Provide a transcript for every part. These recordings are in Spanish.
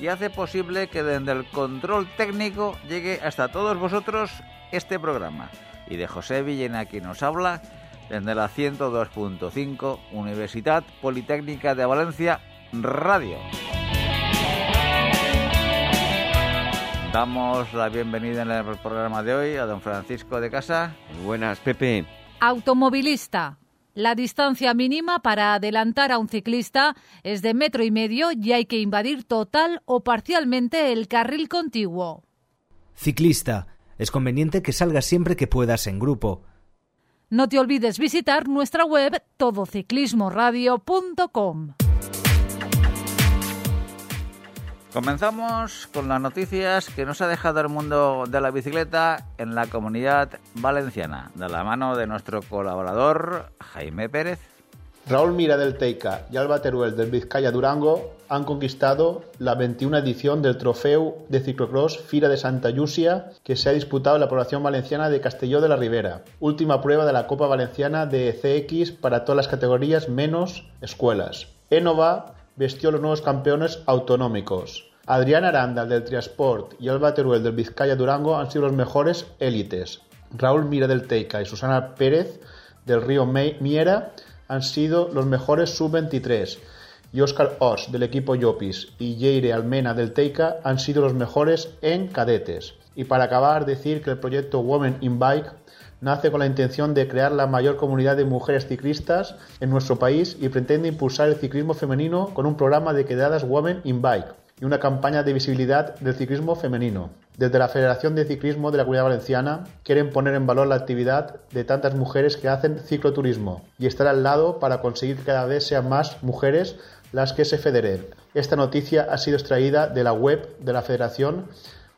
y hace posible que desde el control técnico llegue hasta todos vosotros este programa. Y de José Villena, quien nos habla, desde la 102.5 Universidad Politécnica de Valencia Radio. Damos la bienvenida en el programa de hoy a don Francisco de Casa. buenas, Pepe. Automovilista. La distancia mínima para adelantar a un ciclista es de metro y medio y hay que invadir total o parcialmente el carril contiguo. Ciclista. Es conveniente que salgas siempre que puedas en grupo. No te olvides visitar nuestra web todociclismoradio.com. Comenzamos con las noticias que nos ha dejado el mundo de la bicicleta en la comunidad valenciana, de la mano de nuestro colaborador Jaime Pérez. Raúl Mira del Teica y Alba Teruel del Vizcaya Durango han conquistado la 21 edición del Trofeo de Ciclocross Fira de Santa Llucia que se ha disputado en la población valenciana de Castelló de la Ribera, última prueba de la Copa Valenciana de CX para todas las categorías menos escuelas. Enova vestió los nuevos campeones autonómicos. Adrián Aranda del Triasport y Alba Teruel del Vizcaya Durango han sido los mejores élites. Raúl Mira del Teica y Susana Pérez del Río Miera han sido los mejores sub-23 y Óscar Os del equipo Yopis y Jaire Almena del Teica han sido los mejores en cadetes. Y para acabar, decir que el proyecto Women in Bike nace con la intención de crear la mayor comunidad de mujeres ciclistas en nuestro país y pretende impulsar el ciclismo femenino con un programa de quedadas Women in Bike y una campaña de visibilidad del ciclismo femenino. Desde la Federación de Ciclismo de la Comunidad Valenciana quieren poner en valor la actividad de tantas mujeres que hacen cicloturismo y estar al lado para conseguir que cada vez sean más mujeres las que se federen. Esta noticia ha sido extraída de la web de la Federación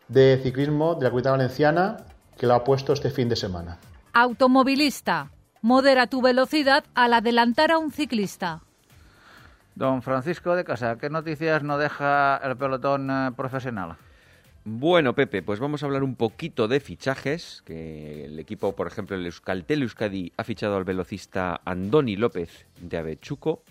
de Ciclismo de la Comunidad Valenciana que lo ha puesto este fin de semana. Automovilista. Modera tu velocidad al adelantar a un ciclista. Don Francisco de Casa, ¿qué noticias no deja el pelotón eh, profesional? Bueno, Pepe, pues vamos a hablar un poquito de fichajes, que el equipo, por ejemplo, el Euskaltel Euskadi ha fichado al velocista Andoni López de Avechuco,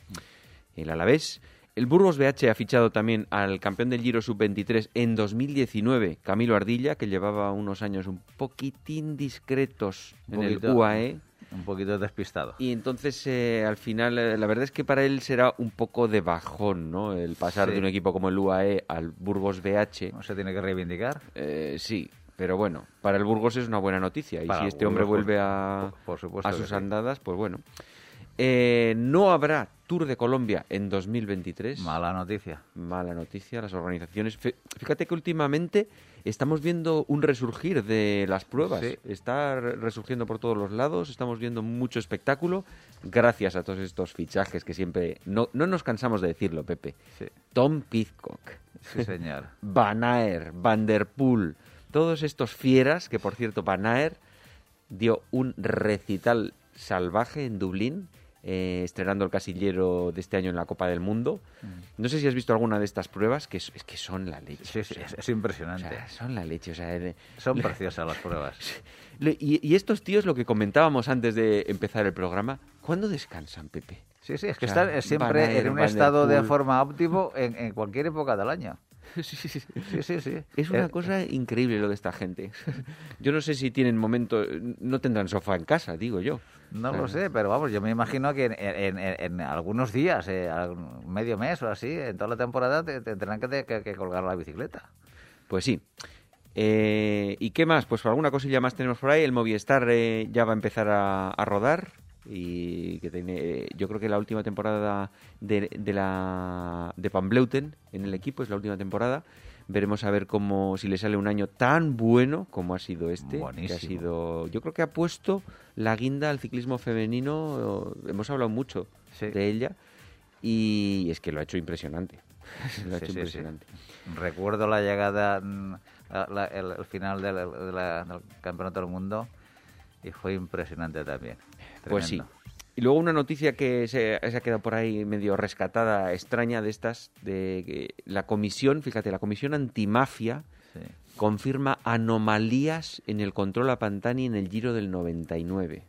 el Alavés. El Burgos BH ha fichado también al campeón del Giro Sub-23 en 2019, Camilo Ardilla, que llevaba unos años un poquitín discretos en el UAE un poquito despistado. Y entonces, eh, al final, eh, la verdad es que para él será un poco de bajón, ¿no? El pasar de un equipo como el UAE al Burgos BH. ¿No se tiene que reivindicar? Eh, sí, pero bueno, para el Burgos es una buena noticia. Y si este hombre vuelve a, a sus andadas, pues bueno. no habrá Tour de Colombia en 2023. Mala noticia. Mala noticia. Las organizaciones. Fíjate que últimamente estamos viendo un resurgir de las pruebas. Está resurgiendo por todos los lados, estamos viendo mucho espectáculo gracias a todos estos fichajes que siempre... No, no nos cansamos de decirlo, Pepe. Tom Pizcock. Sí, señor. Van Aer, Van Der Poel, todos estos fieras, que por cierto Van Aer dio un recital salvaje en Dublín eh, estrenando el casillero de este año en la Copa del Mundo. Mm. No sé si has visto alguna de estas pruebas, que es, que son la leche. es, impresionante. son la leche. O sea, son preciosas las pruebas. Y, estos tíos, lo que comentábamos antes de empezar el programa, ¿cuándo descansan, Pepe? Sí, sí, es que están siempre en un estado de forma óptimo en, cualquier época del año. Sí, sí, sí. sí, Es una eh, cosa increíble lo de esta gente. Yo no sé si tienen momento, no tendrán sofá en casa, digo yo. No lo sé, pero vamos, yo me imagino que en, algunos días, eh, medio mes o así, en toda la temporada, te, tendrán que, colgar la bicicleta. Pues sí. Eh, ¿Y qué más? Pues alguna cosilla más tenemos por ahí. El Movistar eh, ya va a empezar a, rodar y que tiene, yo creo que la última temporada de, de la de Pambleuten en el equipo es la última temporada Veremos a ver cómo si le sale un año tan bueno como ha sido este. Que ha sido, yo creo que ha puesto la guinda al ciclismo femenino. Hemos hablado mucho de ella y es que lo ha hecho impresionante. Lo ha hecho Sí, sí, sí. impresionante. Recuerdo la llegada, mm, la- el final del, de la- del Campeonato del Mundo y fue impresionante también. Pues sí. Y luego una noticia que se, se ha quedado por ahí medio rescatada, extraña de estas, de que la comisión, fíjate, la comisión antimafia Sí. confirma anomalías en el control a Pantani en el Giro del 99.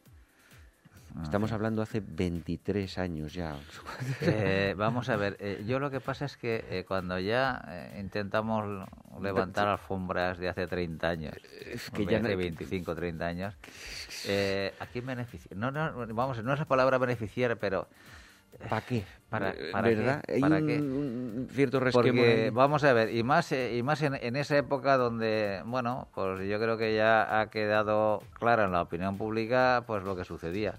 Ah, Estamos hablando hace 23 años ya. Eh, vamos a ver, eh, yo lo que pasa es que eh, cuando ya eh, intentamos levantar alfombras de hace 30 años, que o ya de hace no- 25, 30 años, eh, ¿a quién beneficia? No, no, vamos, no es la palabra beneficiar, pero ¿Para qué? ¿Para- Eh, para qué? ¿Verdad? Hay ¿Para un, qué? un cierto resquemor Porque vamos a ver, y más, eh, y más en, en esa época donde, bueno, pues yo creo que ya ha quedado clara en la opinión pública pues lo que sucedía.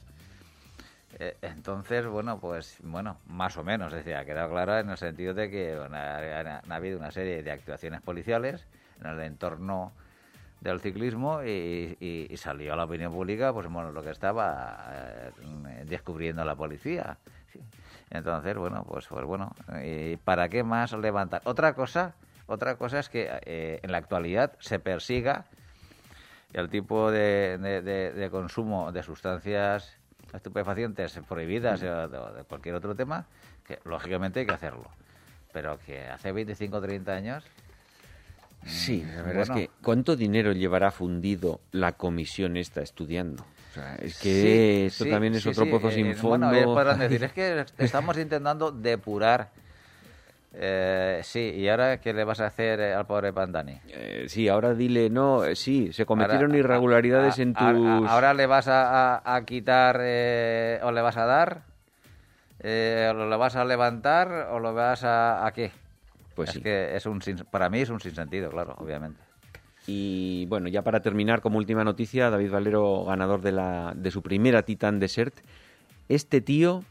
Eh, entonces, bueno, pues, bueno, más o menos, decir, ha quedado claro en el sentido de que bueno, ha, ha- ha habido una serie de actuaciones policiales en el entorno del ciclismo y, salió a la opinión pública, pues bueno, lo que estaba eh, descubriendo la policía. Entonces, bueno, pues, pues bueno, ¿y ¿para qué más levantar? Otra cosa, otra cosa es que eh, en la actualidad se persiga el tipo de- de consumo de sustancias estupefacientes prohibidas o de, o de cualquier otro tema, que lógicamente hay que hacerlo. Pero que hace 25 o 30 años... Sí, la verdad Bueno. es que ¿cuánto dinero llevará fundido la comisión esta estudiando? O sea, es que Sí, esto sí, también es sí, otro pozo sin eh, fondo. Bueno, podrán decir, es que estamos intentando depurar. Eh, sí, ¿y ahora qué le vas a hacer eh, al pobre Pantani? Eh, sí, ahora dile, no, eh, sí, se cometieron Ahora- irregularidades a- en tus... a- Ahora le vas a, quitar eh, o le vas a dar, eh, o lo vas a levantar o lo vas a... ¿A qué? Pues es sí. que es un sin- para mí es un sinsentido, claro, obviamente. Y bueno, ya para terminar, como última noticia, David Valero, ganador de, la, de su primera Titan Desert. Este tío,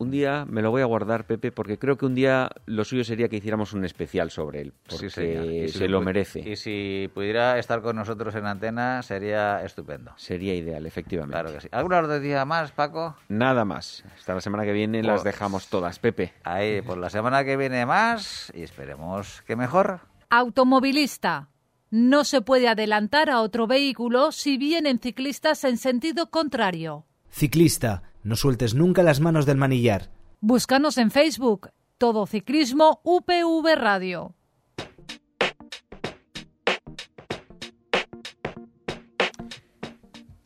un día me lo voy a guardar, Pepe, porque creo que un día lo suyo sería que hiciéramos un especial sobre él, porque Sí, si se lo merece. Y si pudiera estar con nosotros en antena sería estupendo. Sería ideal, efectivamente. Claro que sí. ¿Alguna noticia más, Paco? Nada más. Hasta la semana que viene las Pues- dejamos todas, Pepe. Ahí, pues la semana que viene más y esperemos que mejor. Automovilista. No se puede adelantar a otro vehículo si vienen ciclistas en sentido contrario. Ciclista, no sueltes nunca las manos del manillar. Búscanos en Facebook. Todo Ciclismo UPV Radio.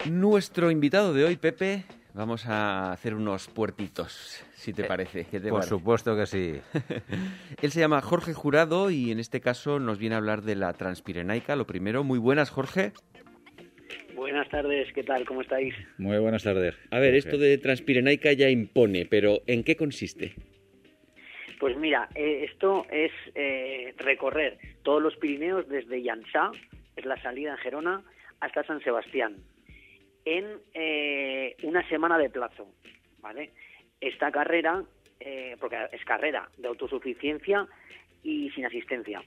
Nuestro invitado de hoy, Pepe, vamos a hacer unos puertitos, si te parece. ¿Qué te Por parece? supuesto que sí. Él se llama Jorge Jurado y en este caso nos viene a hablar de la Transpirenaica. Lo primero, muy buenas, Jorge. Buenas tardes, ¿qué tal? ¿Cómo estáis? Muy buenas tardes. A ver, esto de Transpirenaica ya impone, pero ¿en qué consiste? Pues mira, eh, esto es eh, recorrer todos los Pirineos desde Llançà, es la salida en Gerona, hasta San Sebastián, en eh, una semana de plazo, ¿vale? Esta carrera, eh, porque es carrera de autosuficiencia y sin asistencia,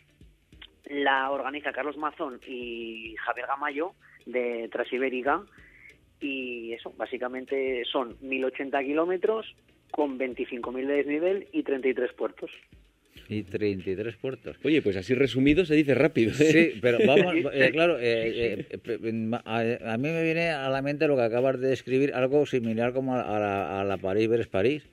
la organiza Carlos Mazón y Javier Gamayo de Transibérica y eso, básicamente son 1080 kilómetros con 25.000 de desnivel y 33 puertos. Y 33 puertos. Oye, pues así resumido se dice rápido. ¿eh? Sí, pero vamos, eh, claro, eh, eh, a, a mí me viene a la mente lo que acabas de describir, algo similar como a, a la, a la París-Brest-París.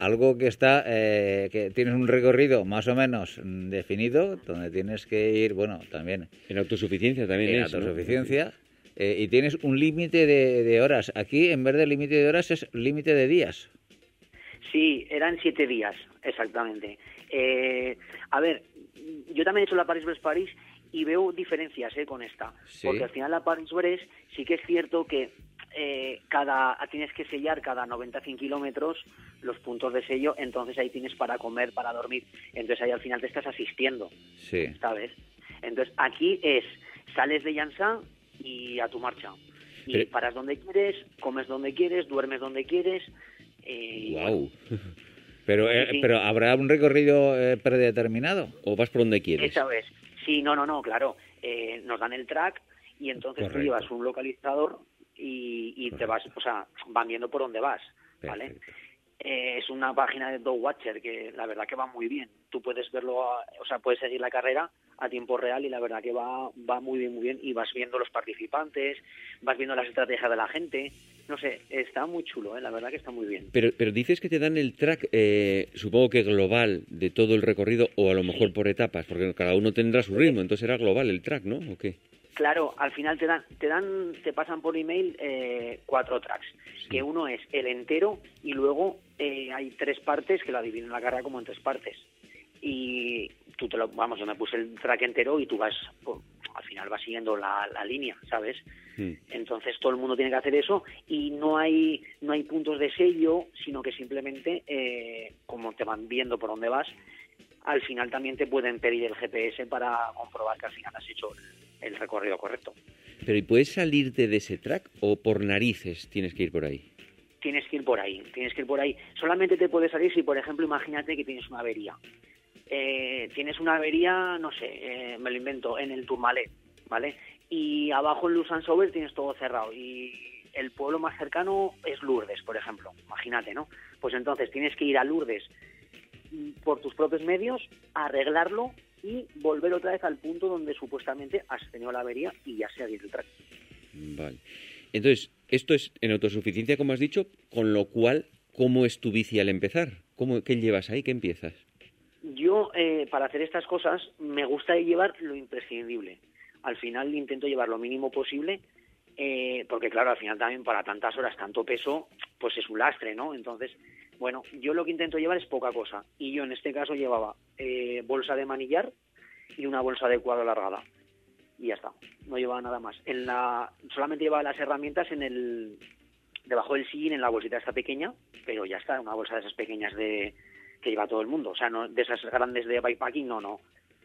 Algo que está, eh, que tienes un recorrido más o menos definido, donde tienes que ir, bueno, también En autosuficiencia también en es. ¿no? autosuficiencia, eh, y tienes un límite de, de horas. Aquí, en vez de límite de horas, es límite de días. Sí, eran siete días, exactamente. Eh, a ver, yo también he hecho la París-Brest-París y veo diferencias eh, con esta. Sí. Porque al final la París-Brest sí que es cierto que eh, cada tienes que sellar cada 95 kilómetros los puntos de sello, entonces ahí tienes para comer, para dormir. Entonces ahí al final te estás asistiendo, Sí. ¿sabes? Entonces aquí es, sales de Llançà y a tu marcha. Y Pero- paras donde quieres, comes donde quieres, duermes donde quieres. eh, Guau. Pero, eh, Sí, sí. pero ¿habrá un recorrido eh, predeterminado? O vas por donde quieres. Esa vez. Sí, no, no, no, claro. Eh, nos dan el track y entonces Correcto. tú llevas un localizador y, y te vas, o sea, van viendo por dónde vas, ¿vale? Eh, es una página de Dog Watcher que la verdad que va muy bien. Tú puedes verlo, o sea, puedes seguir la carrera a tiempo real y la verdad que va, va muy bien, muy bien. Y vas viendo los participantes, vas viendo las estrategias de la gente. No sé, está muy chulo, ¿eh? la verdad que está muy bien. Pero, pero dices que te dan el track, eh, supongo que global, de todo el recorrido, o a lo mejor por etapas, porque cada uno tendrá su ritmo, entonces era global el track, ¿no? ¿O qué? Claro, al final te dan, te dan, te pasan por email eh, cuatro tracks, que uno es el entero y luego eh, hay tres partes que lo adivinen la carrera como en tres partes. Y tú te lo, vamos, yo me puse el track entero y tú vas, pues, al final vas siguiendo la, la línea, ¿sabes? Mm. Entonces todo el mundo tiene que hacer eso y no hay, no hay puntos de sello, sino que simplemente, eh, como te van viendo por dónde vas, al final también te pueden pedir el GPS para comprobar que al final has hecho el, el recorrido correcto. Pero ¿y puedes salirte de ese track o por narices tienes que ir por ahí? tienes que ir por ahí, tienes que ir por ahí. Solamente te puedes salir si, por ejemplo, imagínate que tienes una avería. Eh, tienes una avería, no sé, eh, me lo invento, en el Tourmalet, ¿vale? Y abajo en Lusan Sober tienes todo cerrado y el pueblo más cercano es Lourdes, por ejemplo, imagínate, ¿no? Pues entonces tienes que ir a Lourdes mm, por tus propios medios, arreglarlo y volver otra vez al punto donde supuestamente has tenido la avería y ya se ha el track. Vale. Entonces, esto es en autosuficiencia, como has dicho, con lo cual, ¿cómo es tu bici al empezar? ¿Cómo, ¿Qué llevas ahí? ¿Qué empiezas? Yo, eh, para hacer estas cosas, me gusta llevar lo imprescindible. Al final intento llevar lo mínimo posible, eh, porque claro, al final también para tantas horas, tanto peso, pues es un lastre, ¿no? Entonces, bueno, yo lo que intento llevar es poca cosa. Y yo en este caso llevaba eh, bolsa de manillar y una bolsa de cuadro alargada. Y ya está, no llevaba nada más. En la, solamente llevaba las herramientas en el, debajo del sillín, en la bolsita esta pequeña, pero ya está, una bolsa de esas pequeñas de que lleva todo el mundo. O sea, no de esas grandes de bikepacking, no, no.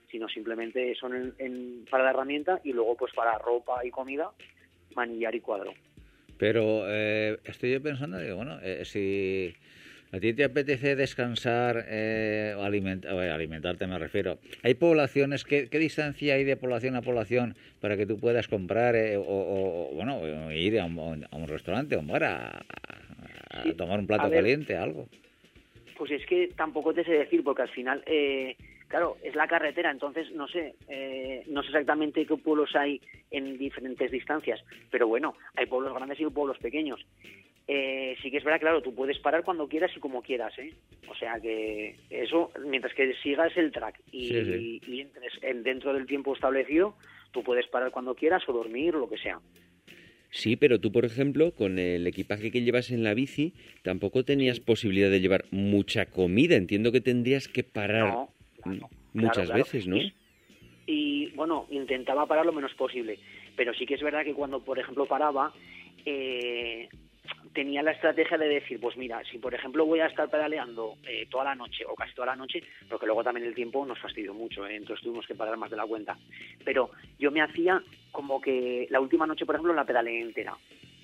Sino simplemente son en, para la herramienta y luego pues para ropa y comida, manillar y cuadro. Pero eh, estoy yo pensando que, bueno, eh, si a ti te apetece descansar eh, o aliment- o, eh, alimentarte, me refiero, ¿hay poblaciones? ¿qué, qué distancia hay de población a población para que tú puedas comprar eh, o, bueno, ir a un, a un restaurante o un bar a, a- a Sí, tomar un plato caliente, algo? Pues es que tampoco te sé decir, porque al final, eh, claro, es la carretera, entonces no sé, eh, no sé exactamente qué pueblos hay en diferentes distancias, pero bueno, hay pueblos grandes y pueblos pequeños. Eh, sí que es verdad, claro, tú puedes parar cuando quieras y como quieras, ¿eh? O sea que eso, mientras que sigas el track y, Sí, sí. y entres en- dentro del tiempo establecido, tú puedes parar cuando quieras o dormir, lo que sea. Sí, pero tú, por ejemplo, con el equipaje que llevas en la bici, tampoco tenías posibilidad de llevar mucha comida. Entiendo que tendrías que parar No, claro, claro, muchas claro. veces, ¿no? Y, y, bueno, intentaba parar lo menos posible, pero sí que es verdad que cuando, por ejemplo, paraba, eh, tenía la estrategia de decir, pues mira, si por ejemplo voy a estar pedaleando eh, toda la noche o casi toda la noche, porque luego también el tiempo nos fastidió mucho, ¿eh? entonces tuvimos que parar más de la cuenta, pero yo me hacía como que la última noche, por ejemplo, la pedaleé entera.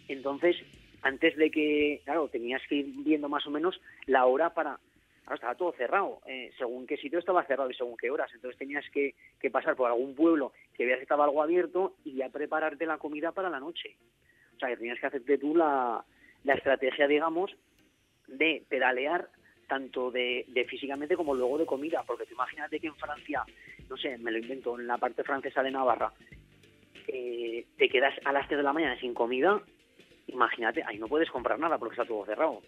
Entonces, antes de que, claro, tenías que ir viendo más o menos la hora para... Claro, estaba todo cerrado. eh, según qué sitio estaba cerrado y según qué horas. Entonces tenías que, que pasar por algún pueblo que veas que estaba algo abierto y ya prepararte la comida para la noche. Sea, que tenías que hacerte tú la, la estrategia, digamos, de pedalear tanto de, de físicamente como luego de comida. Porque tú imagínate que en Francia, no sé, me lo invento, en la parte francesa de Navarra, eh, te quedas a las 3 de la mañana sin comida, imagínate, ahí no puedes comprar nada porque está todo cerrado.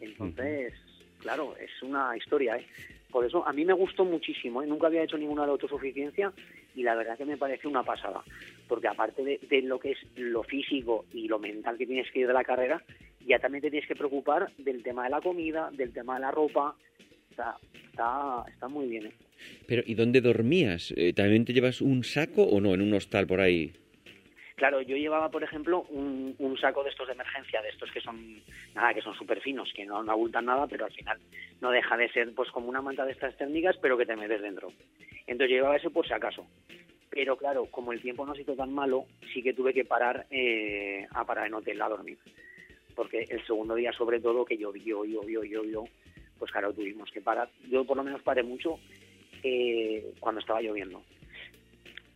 Entonces, claro, es una historia, ¿eh? Por eso a mí me gustó muchísimo, ¿eh? nunca había hecho ninguna de autosuficiencia y la verdad que me parece una pasada, porque aparte de, lo que es lo físico y lo mental que tienes que ir de la carrera, ya también te tienes que preocupar del tema de la comida, del tema de la ropa, está, está, está muy bien. ¿eh? Pero, ¿y dónde dormías? Eh, ¿También te llevas un saco o no? En un hostal por ahí. Claro, yo llevaba, por ejemplo, un, un saco de estos de emergencia, de estos que son, nada, que son súper finos, que no, no abultan nada, pero al final no deja de ser pues como una manta de estas térmicas, pero que te metes dentro. Entonces yo llevaba eso por si acaso. Pero claro, como el tiempo no se hizo tan malo, sí que tuve que parar eh, a parar en hotel a dormir. Porque el segundo día, sobre todo, que llovió, llovió, llovió, pues claro, tuvimos que parar. Yo por lo menos paré mucho eh, cuando estaba lloviendo.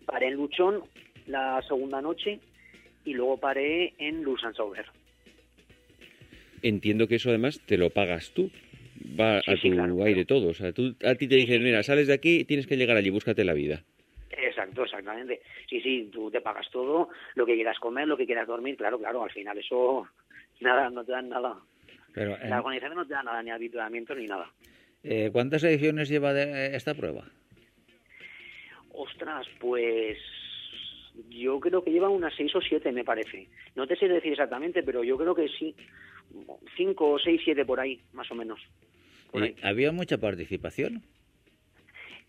Paré en Luchón la segunda noche y luego paré en Lusan Sauber. entiendo que eso además te lo pagas tú. Va Sí, a sí, tu claro, aire claro. todo. O sea, tú, a ti te dicen, mira, sales de aquí, tienes que llegar allí, búscate la vida. Exacto, exactamente. Sí, sí, tú te pagas todo, lo que quieras comer, lo que quieras dormir, claro, claro, al final eso, nada, no te dan nada. Pero, La organización no te da nada, ni habituamiento ni nada. eh, ¿cuántas ediciones lleva de esta prueba? Ostras, pues yo creo que lleva unas seis o siete, me parece. No te sé decir exactamente, pero yo creo que sí. Cinco o seis, siete por ahí, más o menos. Por ¿Y ahí. ¿Había mucha participación?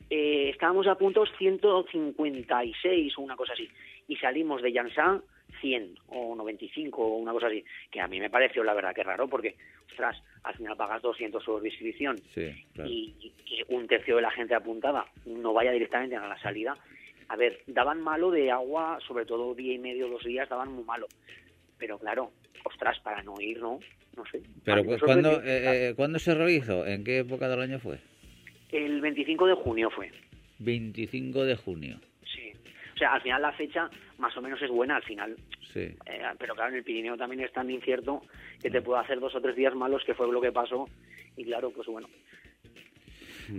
Eh, estábamos a puntos 156 o una cosa así. Y salimos de Jansá 100 o 95 o una cosa así. Que a mí me pareció la verdad que raro porque, ostras, al final pagas 200 euros de inscripción Sí, claro. y, y un tercio de la gente apuntada no vaya directamente a la salida. A ver, daban malo de agua, sobre todo día y medio, dos días, daban muy malo. Pero claro, ostras, para no ir, ¿no? No sé. Pero pues, ¿cuándo, eh, eh, ¿cuándo se realizó? ¿En qué época del año fue? El 25 de junio fue. 25 de junio. Sí. O sea, al final la fecha más o menos es buena, al final. Sí. Eh, pero claro, en el Pirineo también es tan incierto que te puede hacer dos o tres días malos, que fue lo que pasó. Y claro, pues bueno.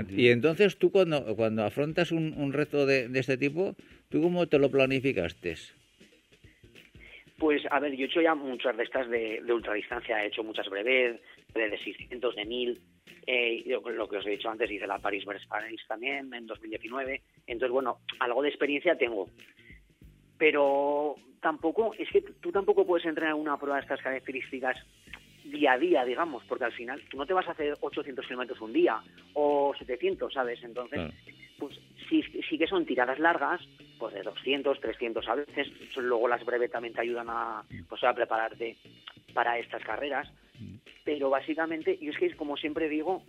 Y entonces tú cuando, cuando afrontas un, un reto de, de este tipo, ¿tú cómo te lo planificaste? Pues a ver, yo he hecho ya muchas de estas de, de ultradistancia, he hecho muchas breves, de, de 600, de 1000. Eh, yo, lo que os he dicho antes, hice la Paris Brest Paris también en 2019. Entonces, bueno, algo de experiencia tengo. Pero tampoco, es que tú tampoco puedes entrenar una prueba de estas características día a día, digamos, porque al final tú no te vas a hacer 800 kilómetros un día o 700, ¿sabes? Entonces, Claro. pues sí, sí que son tiradas largas, pues de 200, 300 a veces. Luego las breves también te ayudan a, pues, a prepararte para estas carreras. Pero básicamente, y es que como siempre digo,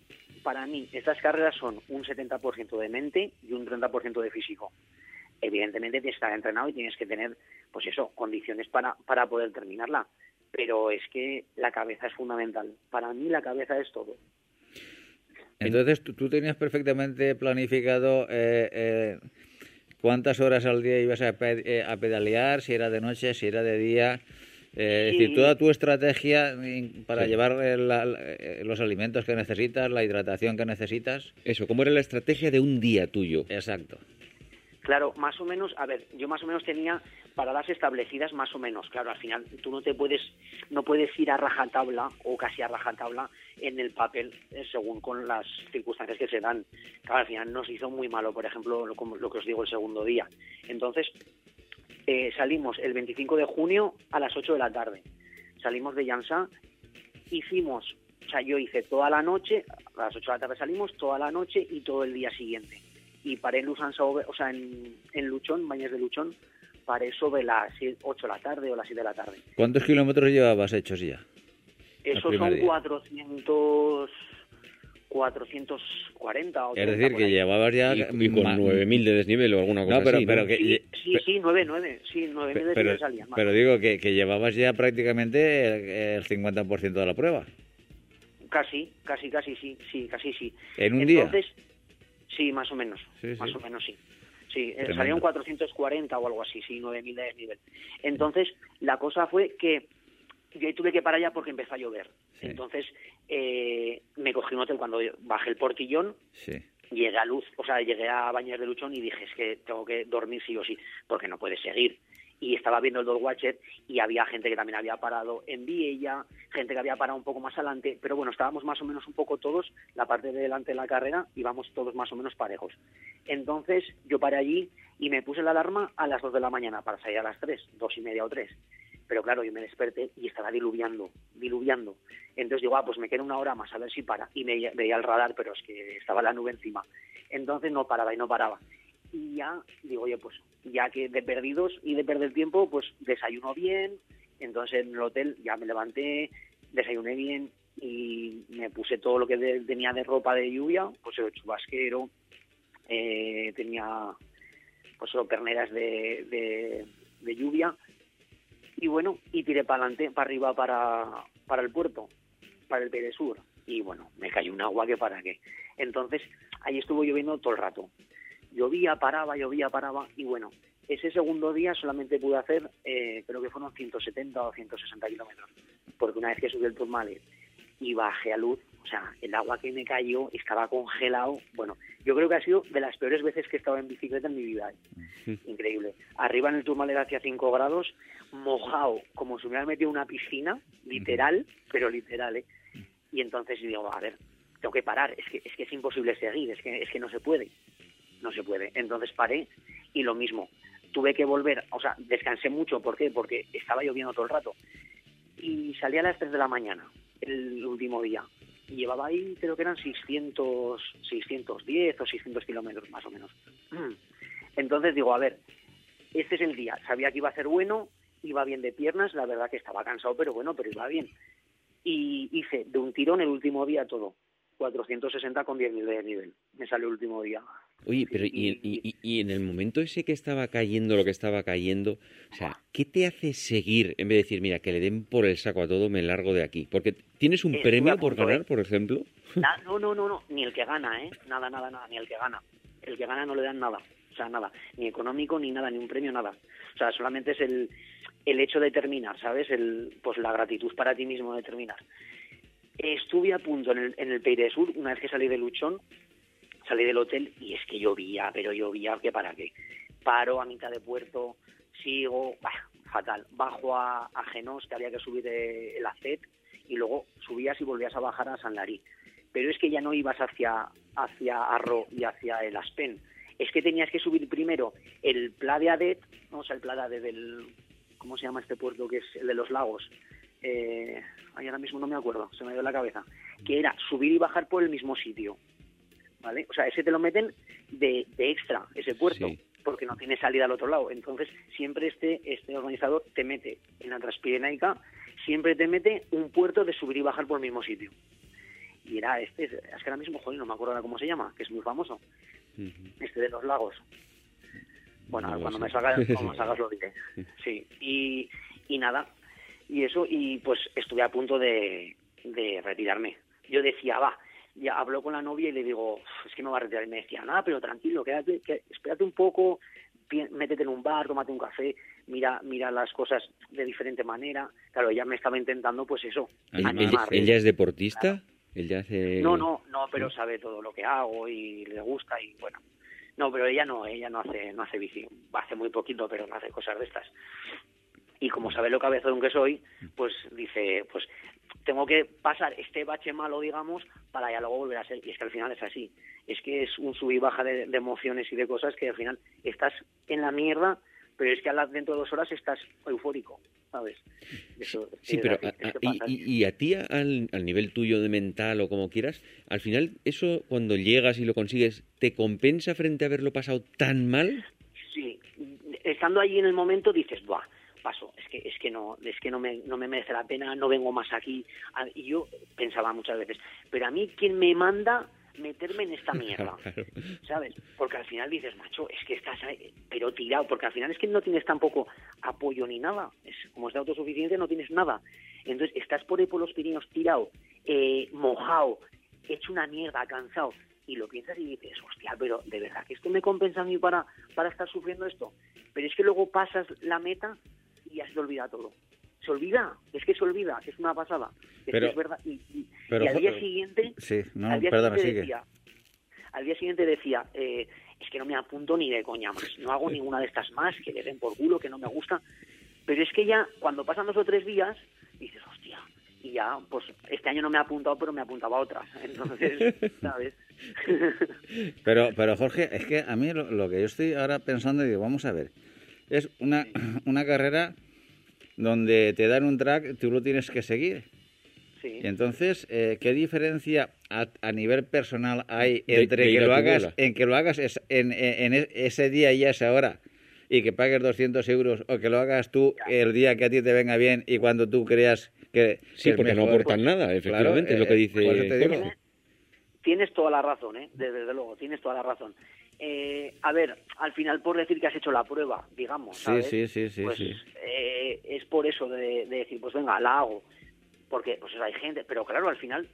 para mí estas carreras son un 70% de mente y un 30% de físico. Evidentemente tienes que estar entrenado y tienes que tener, pues eso, condiciones para, para poder terminarla. Pero es que la cabeza es fundamental. Para mí la cabeza es todo. Entonces tú, tú tenías perfectamente planificado eh, eh, cuántas horas al día ibas a, eh, a pedalear, si era de noche, si era de día. Eh, Es decir, toda tu estrategia para Sí. llevar eh, la- eh, los alimentos que necesitas, la hidratación que necesitas. Eso, ¿cómo era la estrategia de un día tuyo? Exacto. Claro, más o menos, a ver, yo más o menos tenía paradas establecidas más o menos. Claro, al final tú no te puedes, no puedes ir a rajatabla o casi a rajatabla en el papel eh, según con las circunstancias que se dan. Claro, al final nos hizo muy malo, por ejemplo, lo, como lo que os digo el segundo día. Entonces, eh, salimos el 25 de junio a las 8 de la tarde. Salimos de Yansá, hicimos, o sea, yo hice toda la noche, a las 8 de la tarde salimos, toda la noche y todo el día siguiente. Y paré en Lusan sobre- o sea, en, en Luchón, Bañes de Luchón, paré sobre las 8 de la tarde o las 7 de la tarde. ¿Cuántos kilómetros llevabas hechos ya? Esos son día. 400, 440 o Es 80 decir, que ahí. llevabas ya... Y, y con ma- 9.000 de desnivel o alguna cosa No, pero, así, pero ¿no? que... Sí, sí, pe- sí, 9, 9, sí, 9 pe- mil pero, salían. más. pero digo que, que llevabas ya prácticamente el, el 50% de la prueba. Casi, casi, casi, sí, sí, casi sí. ¿En un día? Sí, más o menos, Sí, más sí. o menos sí. Sí, eh, Tremendo. salieron 440 o algo así, sí, 9.000 de desnivel. Entonces, la cosa fue que yo tuve que parar ya porque empezó a llover. Sí. Entonces, eh, me cogí un hotel cuando bajé el portillón, Sí. llegué a Luz, o sea, llegué a Baños de Luchón y dije, es que tengo que dormir sí o sí, porque no puede seguir. Y estaba viendo el Dog Watcher y había gente que también había parado en Viella, gente que había parado un poco más adelante, pero bueno, estábamos más o menos un poco todos, la parte de delante de la carrera, íbamos todos más o menos parejos. Entonces yo paré allí y me puse la alarma a las 2 de la mañana para salir a las 3, dos y media o 3. Pero claro, yo me desperté y estaba diluviando, diluviando. Entonces digo, ah, pues me queda una hora más a ver si para. Y me veía el radar, pero es que estaba la nube encima. Entonces no paraba y no paraba. Y ya digo, oye, pues ya que de perdidos y de perder tiempo, pues desayuno bien. Entonces en el hotel ya me levanté, desayuné bien y me puse todo lo que tenía de ropa de lluvia, pues el chubasquero, eh, tenía pues solo perneras de, de, lluvia y bueno, y tiré para adelante, para arriba para, para el puerto, para el Pere Sur. Y bueno, me cayó un agua que para qué. Entonces, ahí estuvo lloviendo todo el rato. Llovía, paraba, llovía, paraba. Y bueno, ese segundo día solamente pude hacer, eh, creo que fueron 170 o 160 kilómetros. Porque una vez que subí el Tourmalet y bajé a luz. O sea, el agua que me cayó estaba congelado. Bueno, yo creo que ha sido de las peores veces que he estado en bicicleta en mi vida. ¿eh? Increíble. Arriba en el Turmalet hacía 5 grados, mojado, como si me hubiera metido una piscina, literal, pero literal, ¿eh? Y entonces digo, a ver, tengo que parar, es que es, que es imposible seguir, es que, es que no se puede, no se puede. Entonces paré y lo mismo, tuve que volver, o sea, descansé mucho, ¿por qué? Porque estaba lloviendo todo el rato. Y salí a las 3 de la mañana, el último día, y llevaba ahí, creo que eran 600, 610 o 600 kilómetros más o menos. Entonces digo, a ver, este es el día, sabía que iba a ser bueno, iba bien de piernas, la verdad que estaba cansado, pero bueno, pero iba bien. Y hice de un tirón el último día todo. 460 con 10.000 de nivel. Me salió el último día. Oye, pero y, y, y, en el momento ese que estaba cayendo lo que estaba cayendo, o sea, ¿qué te hace seguir en vez de decir, mira, que le den por el saco a todo, me largo de aquí? Porque tienes un premio por ganar, por ejemplo. No, no, no, no, ni el que gana, ¿eh? Nada, nada, nada, ni el que gana. El que gana no le dan nada, o sea, nada, ni económico, ni nada, ni un premio, nada. O sea, solamente es el, el hecho de terminar, ¿sabes? El, pues la gratitud para ti mismo de terminar. Estuve a punto en el, en el Peire Sur, una vez que salí de Luchón, salí del hotel y es que llovía, pero llovía que para qué. Paro a mitad de puerto, sigo, fatal. Bajo a, a Genos, que había que subir el ACET, y luego subías y volvías a bajar a San Larí. Pero es que ya no ibas hacia, hacia Arro y hacia el Aspen. Es que tenías que subir primero el Pla de Adet, o sea, el Pla de Adet del... ¿Cómo se llama este puerto que es el de los lagos? Eh, ahora mismo no me acuerdo, se me dio la cabeza. Que era subir y bajar por el mismo sitio. ¿Vale? O sea, ese te lo meten de, de extra, ese puerto, Sí. porque no tiene salida al otro lado. Entonces, siempre este, este organizador te mete en la Transpirenaica, siempre te mete un puerto de subir y bajar por el mismo sitio. Y era este, es que ahora mismo, joder, no me acuerdo ahora cómo se llama, que es muy famoso, este de los lagos. Bueno, No cuando me salgas, cuando me salgas lo diré. Sí, y, y nada, y eso, y pues estuve a punto de, de retirarme. Yo decía, va, ya habló con la novia y le digo, "Uf, es que me va a retirar. Y me decía, nada, pero tranquilo, quédate, que, espérate un poco, métete en un bar, tómate un café, mira, mira las cosas de diferente manera. Claro, ella me estaba intentando, pues eso, ¿Él, él- animar. él ya es deportista? ¿Él ya hace...? No, no, no, pero sabe todo lo que hago y le gusta y bueno. No, pero ella no, ella no hace, no hace bici, hace muy poquito, pero no hace cosas de estas. Y como sabe lo cabezón que soy, pues dice, pues tengo que pasar este bache malo, digamos, para ya luego volver a ser. Y es que al final es así. Es que es un sub y baja de, de emociones y de cosas que al final estás en la mierda, pero es que dentro de dos horas estás eufórico, ¿sabes? Eso- Sí, pero a- a- y a ti, al, al nivel tuyo de mental o como quieras, al final, eso cuando llegas y lo consigues, ¿te compensa frente a haberlo pasado tan mal? Sí, estando allí en el momento dices, buah, paso, es que es que no, es que no me, no me merece la pena, no vengo más aquí. Y yo pensaba muchas veces, pero a mí quién me manda meterme en esta mierda. ¿sabes? Porque al final dices, macho, es que estás ahí, pero tirado, porque al final es que no tienes tampoco apoyo ni nada, es como es de autosuficiencia no tienes nada. Entonces estás por ahí por los Pirineos tirado, eh, mojado, hecho una mierda, cansado, y lo piensas y dices, hostia, pero de verdad que esto me compensa a mí para, para estar sufriendo esto. Pero es que luego pasas la meta y ya se olvida todo. Se olvida, es que se olvida, que es una pasada. Es que Pero- es verdad. Y, y- pero, y al día siguiente, Sí, no, al día perdona, siguiente sigue. decía, al día siguiente decía, eh, es que no me apunto ni de coña más, no hago ninguna de estas más, que le den por culo, que no me gusta. Pero es que ya, cuando pasan dos o tres días, dices, hostia, y ya, pues este año no me ha apuntado, pero me apuntaba a otras. Entonces, ¿sabes? Pero, pero Jorge, es que a mí lo, lo que yo estoy ahora pensando, digo, vamos a ver, es una, una carrera donde te dan un track, tú lo tienes que seguir. sí. Y entonces, eh, ¿qué diferencia a, a nivel personal hay entre de que lo hagas, en que lo hagas es- en, en- en ese día y a esa hora y que pagues 200 euros o que lo hagas tú el día que a ti te venga bien y cuando tú creas que, Sí, que porque no aportan nada, efectivamente, es lo que eh, dice digo. Jorge. Tienes toda la razón, ¿eh? Desde, desde luego, tienes toda la razón. Eh, a ver, al final por decir que has hecho la prueba, digamos, ¿sabes? sí, sí, sí, pues sí. eh, es por eso de, de decir, pues venga, la hago. Porque pues hay gente, pero claro, al final,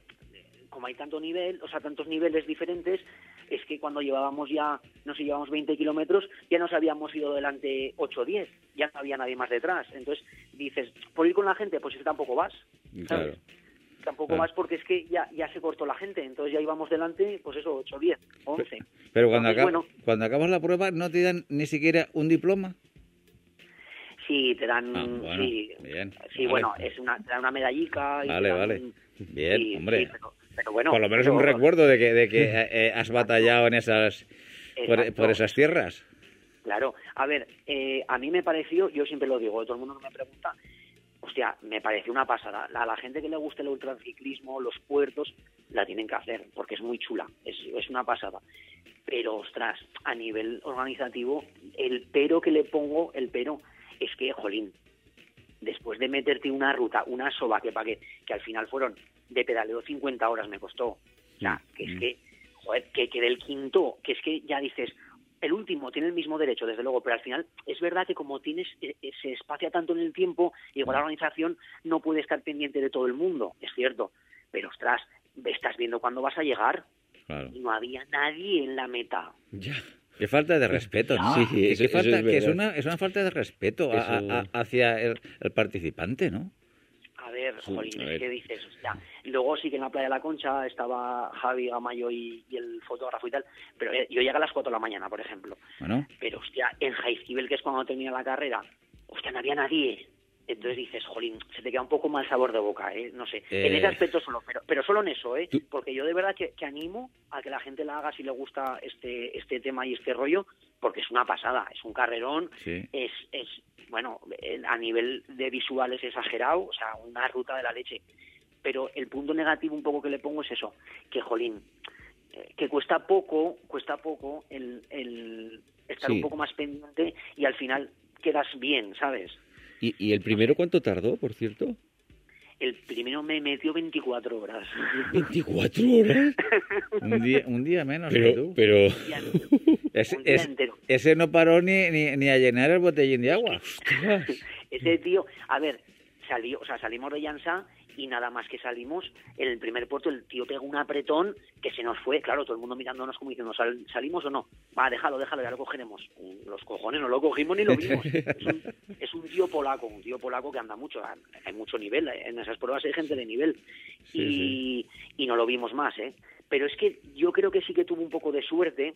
como hay tanto nivel, o sea, tantos niveles diferentes, es que cuando llevábamos ya, no sé, llevábamos 20 kilómetros, ya nos habíamos ido delante 8 o 10, ya no había nadie más detrás. Entonces dices, por ir con la gente, pues es que tampoco vas. Claro. Tampoco vas porque es que ya, ya se cortó la gente, entonces ya íbamos delante, pues eso, 8, 10, 11. Pero cuando, Entonces, bueno, cuando acabas la prueba, ¿no te dan ni siquiera un diploma? sí, te dan, Ah, bueno, sí, bien, sí vale. bueno, es una, te dan una medallica. Y Vale, dan- vale. Bien, sí, hombre. sí, pero, pero bueno. Por lo menos pero- un recuerdo de que, de que eh, has batallado en esas, por, esas tierras. Claro, a ver, eh, a mí me pareció, yo siempre lo digo, todo el mundo me pregunta, hostia, me pareció una pasada. A la gente que le guste el ultraciclismo, los puertos, la tienen que hacer, porque es muy chula, es, es una pasada. Pero, ostras, a nivel organizativo, el pero que le pongo, el pero, es que, jolín, después de meterte una ruta, una soba que pagué, que al final fueron de pedaleo 50 horas me costó. O sea, que es que, joder, que, que del quinto, que es que ya dices, el último tiene el mismo derecho, desde luego, pero al final es verdad que como tienes, eh, eh, se espacia tanto en el tiempo, igual la organización no puede estar pendiente de todo el mundo, es cierto. Pero ostras, estás viendo cuándo vas a llegar Claro. y no había nadie en la meta. Ya. Qué falta de respeto, ¿no? Sí, eso- es que es verdad. una, es una falta de respeto a- a- Eso- a- hacia el, el participante, ¿no? Ver, jolín, a ver. dices. Luego sí que en la playa de la Concha estaba Javi Gamayo y, y el fotógrafo y tal, pero eh, yo llegué a las 4 de la mañana, por ejemplo. Bueno, Pero, hostia, en Jaizkibel, que es cuando termina la carrera, hostia, no había nadie. Entonces dices, jolín, se te queda un poco mal sabor de boca, ¿eh? No sé. En Eh. ese aspecto solo, pero, pero solo en eso, ¿eh? Porque yo de verdad que, que animo a que la gente la haga si le gusta este, este tema y este rollo, porque es una pasada, es un carrerón, sí. es, es bueno, eh, a nivel de visual es exagerado, o sea, una ruta de la leche. Pero el punto negativo un poco que le pongo es eso, que jolín, eh, que cuesta poco, cuesta poco el, el estar Sí. un poco más pendiente y al final quedas bien, ¿sabes? ¿Y, y el primero cuánto tardó, por cierto? El primero me metió 24 horas. ¿24 horas? Un día, un día menos que Pero, tú. pero... Ese, un día ese- no paró ni, ni, ni a llenar el botellín de agua. Ese tío, a ver, salió, o sea, salimos de Llansa y nada más que salimos, en el primer puerto el tío pegó un apretón que se nos fue, claro, todo el mundo mirándonos como diciendo, "¿Sal- ¿salimos o no? Va, déjalo, déjalo, ya lo cogeremos. Los cojones, no lo cogimos ni lo vimos. Es un, es un tío polaco, un tío polaco que anda mucho, hay mucho nivel, en esas pruebas hay gente de nivel. y, y no lo vimos más, ¿eh? Pero es que yo creo que sí que tuvo un poco de suerte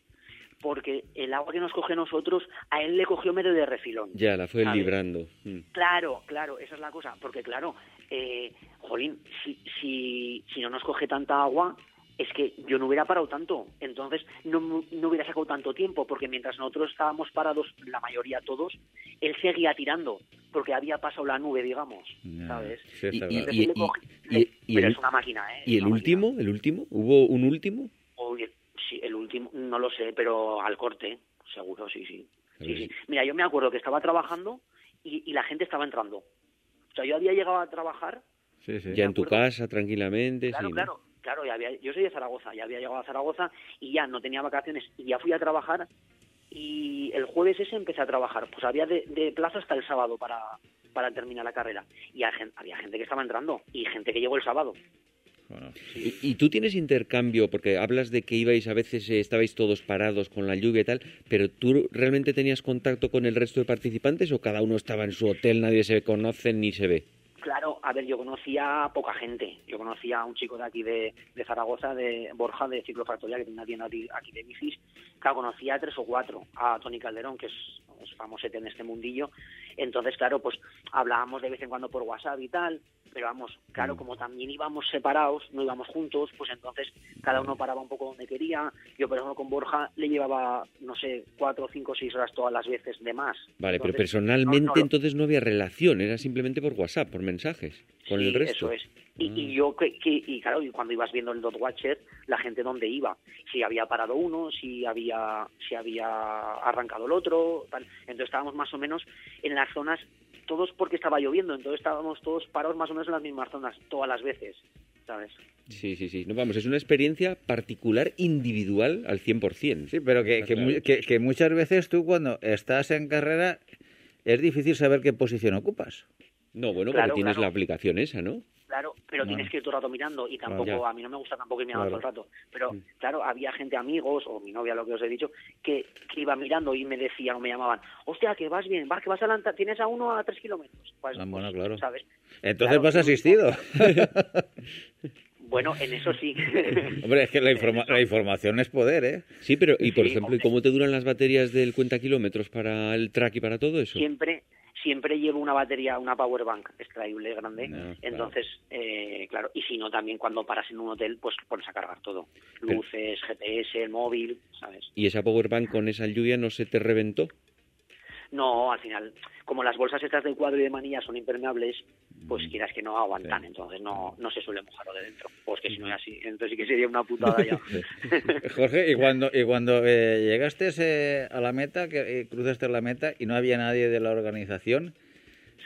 porque el agua que nos coge a nosotros, a él le cogió medio de refilón. Ya, la fue ¿sabes? librando. Mm. Claro, claro, esa es la cosa, porque claro, eh, jolín, si, si, si no nos coge tanta agua, es que yo no hubiera parado tanto, entonces no, no hubiera sacado tanto tiempo, porque mientras nosotros estábamos parados, la mayoría todos, él seguía tirando, porque había pasado la nube, digamos, ¿sabes? sí, Y- claro. y- Entonces le cogí- y- le- y pero el- es una máquina, ¿eh? ¿Y el último? ¿El último? ¿Hubo un último? Uy, sí, el último, no lo sé, pero al corte, seguro, sí, sí. Sí, sí. Mira, yo me acuerdo que estaba trabajando y, y la gente estaba entrando. O sea, yo había llegado a trabajar Sí, sí. Ya en tu casa, tranquilamente, Claro, sí, ¿no? claro, claro. ya había- yo soy de Zaragoza, ya había llegado a Zaragoza y ya no tenía vacaciones y ya fui a trabajar y el jueves ese empecé a trabajar. Pues había de, de plazo hasta el sábado para, para terminar la carrera. Y había gente que estaba entrando y gente que llegó el sábado. Bueno, ¿Y, y tú tienes intercambio? Porque hablas de que ibais a veces, eh, estabais todos parados con la lluvia y tal, pero ¿tú realmente tenías contacto con el resto de participantes o cada uno estaba en su hotel, nadie se conoce ni se ve? Claro, a ver, yo conocía a poca gente. Yo conocía a un chico de aquí de, de Zaragoza, de Borja, de Ciclofactoría, que tiene una tienda aquí aquí de bicis. Claro, conocía a tres o cuatro. A Tony Calderón, que es, es famosete en este mundillo. Entonces, claro, pues hablábamos de vez en cuando por WhatsApp y tal. Pero vamos, claro, como también íbamos separados, no íbamos juntos, pues entonces cada uno paraba un poco donde quería. Yo, por ejemplo, con Borja le llevaba, no sé, cuatro, cinco, seis horas todas las veces de más. Vale, pero personalmente no- no lo- entonces no había relación, era simplemente por WhatsApp, por mensajes, con Sí, el resto. Eso es. Y, Ah. y yo, que, que- y claro, y cuando ibas viendo el Dot Watcher, la gente dónde iba. Si había parado uno, si había, si había arrancado el otro, tal. Entonces estábamos más o menos en las zonas, todos porque estaba lloviendo, entonces estábamos todos parados más o menos en las mismas zonas, todas las veces, ¿sabes? Sí, sí, sí. No, vamos, es una experiencia particular, individual al 100%. Sí, pero que, que, que- que muchas veces tú cuando estás en carrera es difícil saber qué posición ocupas. No, bueno, Claro, porque tienes claro. la aplicación esa, ¿no? Claro, pero tienes que ir todo el rato mirando y tampoco, ya. a mí no me gusta tampoco ir mirando Claro. todo el rato. Pero Mm. claro, había gente, amigos o mi novia, lo que os he dicho, que, que iba mirando y me decían o me llamaban, hostia, que vas bien, vas, que vas adelante, tienes a uno a tres kilómetros. Pues, Ah, bueno, pues, claro. ¿Sabes? Entonces vas asistido. Bueno, en eso sí. Hombre, es que la, informa- la información es poder, ¿eh? Sí, pero y por Sí, ejemplo, ¿y cómo te duran las baterías del cuenta kilómetros para el track y para todo eso? siempre siempre llevo una batería, una power bank extraíble grande. No, claro. Entonces, eh, claro, y si no, también cuando paras en un hotel, pues pones a cargar todo. Pero- Luces, GPS, el móvil, ¿sabes? ¿Y esa powerbank con esa lluvia no se te reventó? No, al final, como las bolsas estas de cuadro y de manilla son impermeables, pues Mm. quieras que no aguantan, Sí. entonces no, no se suele mojar lo de dentro. Pues que si no es así, entonces sí que sería una putada ya. Jorge, y cuando, y cuando eh, llegaste eh, a la meta, que eh, cruzaste la meta y no había nadie de la organización,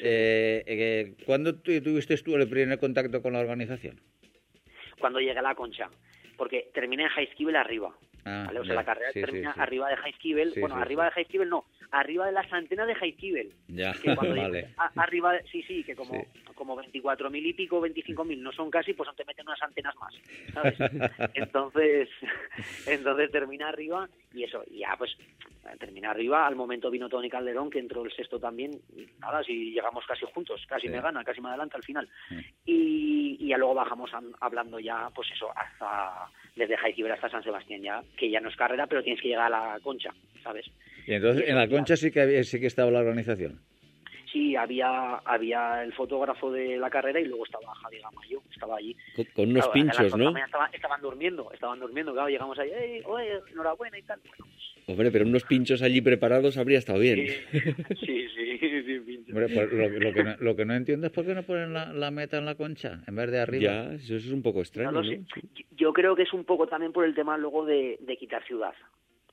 eh, ¿cuándo tu- tuviste tú el primer contacto con la organización? Cuando llegué a la concha, porque terminé en Highskivel arriba. Ah, ¿vale? O sea, ya. la carrera Sí, termina sí. arriba de. Sí, bueno, arriba de Highskivel no, arriba de las antenas de Highskivel. Ya, que cuando vale. a- arriba, de- sí, sí, que como, como 24.000 y pico, 25.000 no son casi, pues te meten unas antenas más, ¿sabes? entonces, entonces termina arriba y eso, y ya pues termina arriba, al momento vino Tony Calderón, que entró el sexto también, y nada, si llegamos casi juntos, casi me gana, casi me adelanta al final. Sí. Y, y ya luego bajamos an- hablando ya, pues eso, hasta desde Jaizibel hasta San Sebastián ya, que ya no es carrera, pero tienes que llegar a la concha, ¿sabes? Y entonces Y en la concha sí que había, sí que estaba la organización. Sí, había, había el fotógrafo de la carrera y luego estaba Javi Gamayo, estaba allí. Con, con unos Claro, pinchos, ¿no? estaba- estaban durmiendo, estaban durmiendo, claro, llegamos ahí, "Ey, oye, enhorabuena y tal. Bueno, Hombre, pero unos pinchos allí preparados habría estado bien. sí, sí, sí, sí, pincho. Hombre, pues lo, lo que no, lo que no entiendo es por qué no ponen la, la meta en la concha en vez de arriba. Ya, eso es un poco extraño. Yo creo que es un poco también por el tema luego de, de quitar ciudad,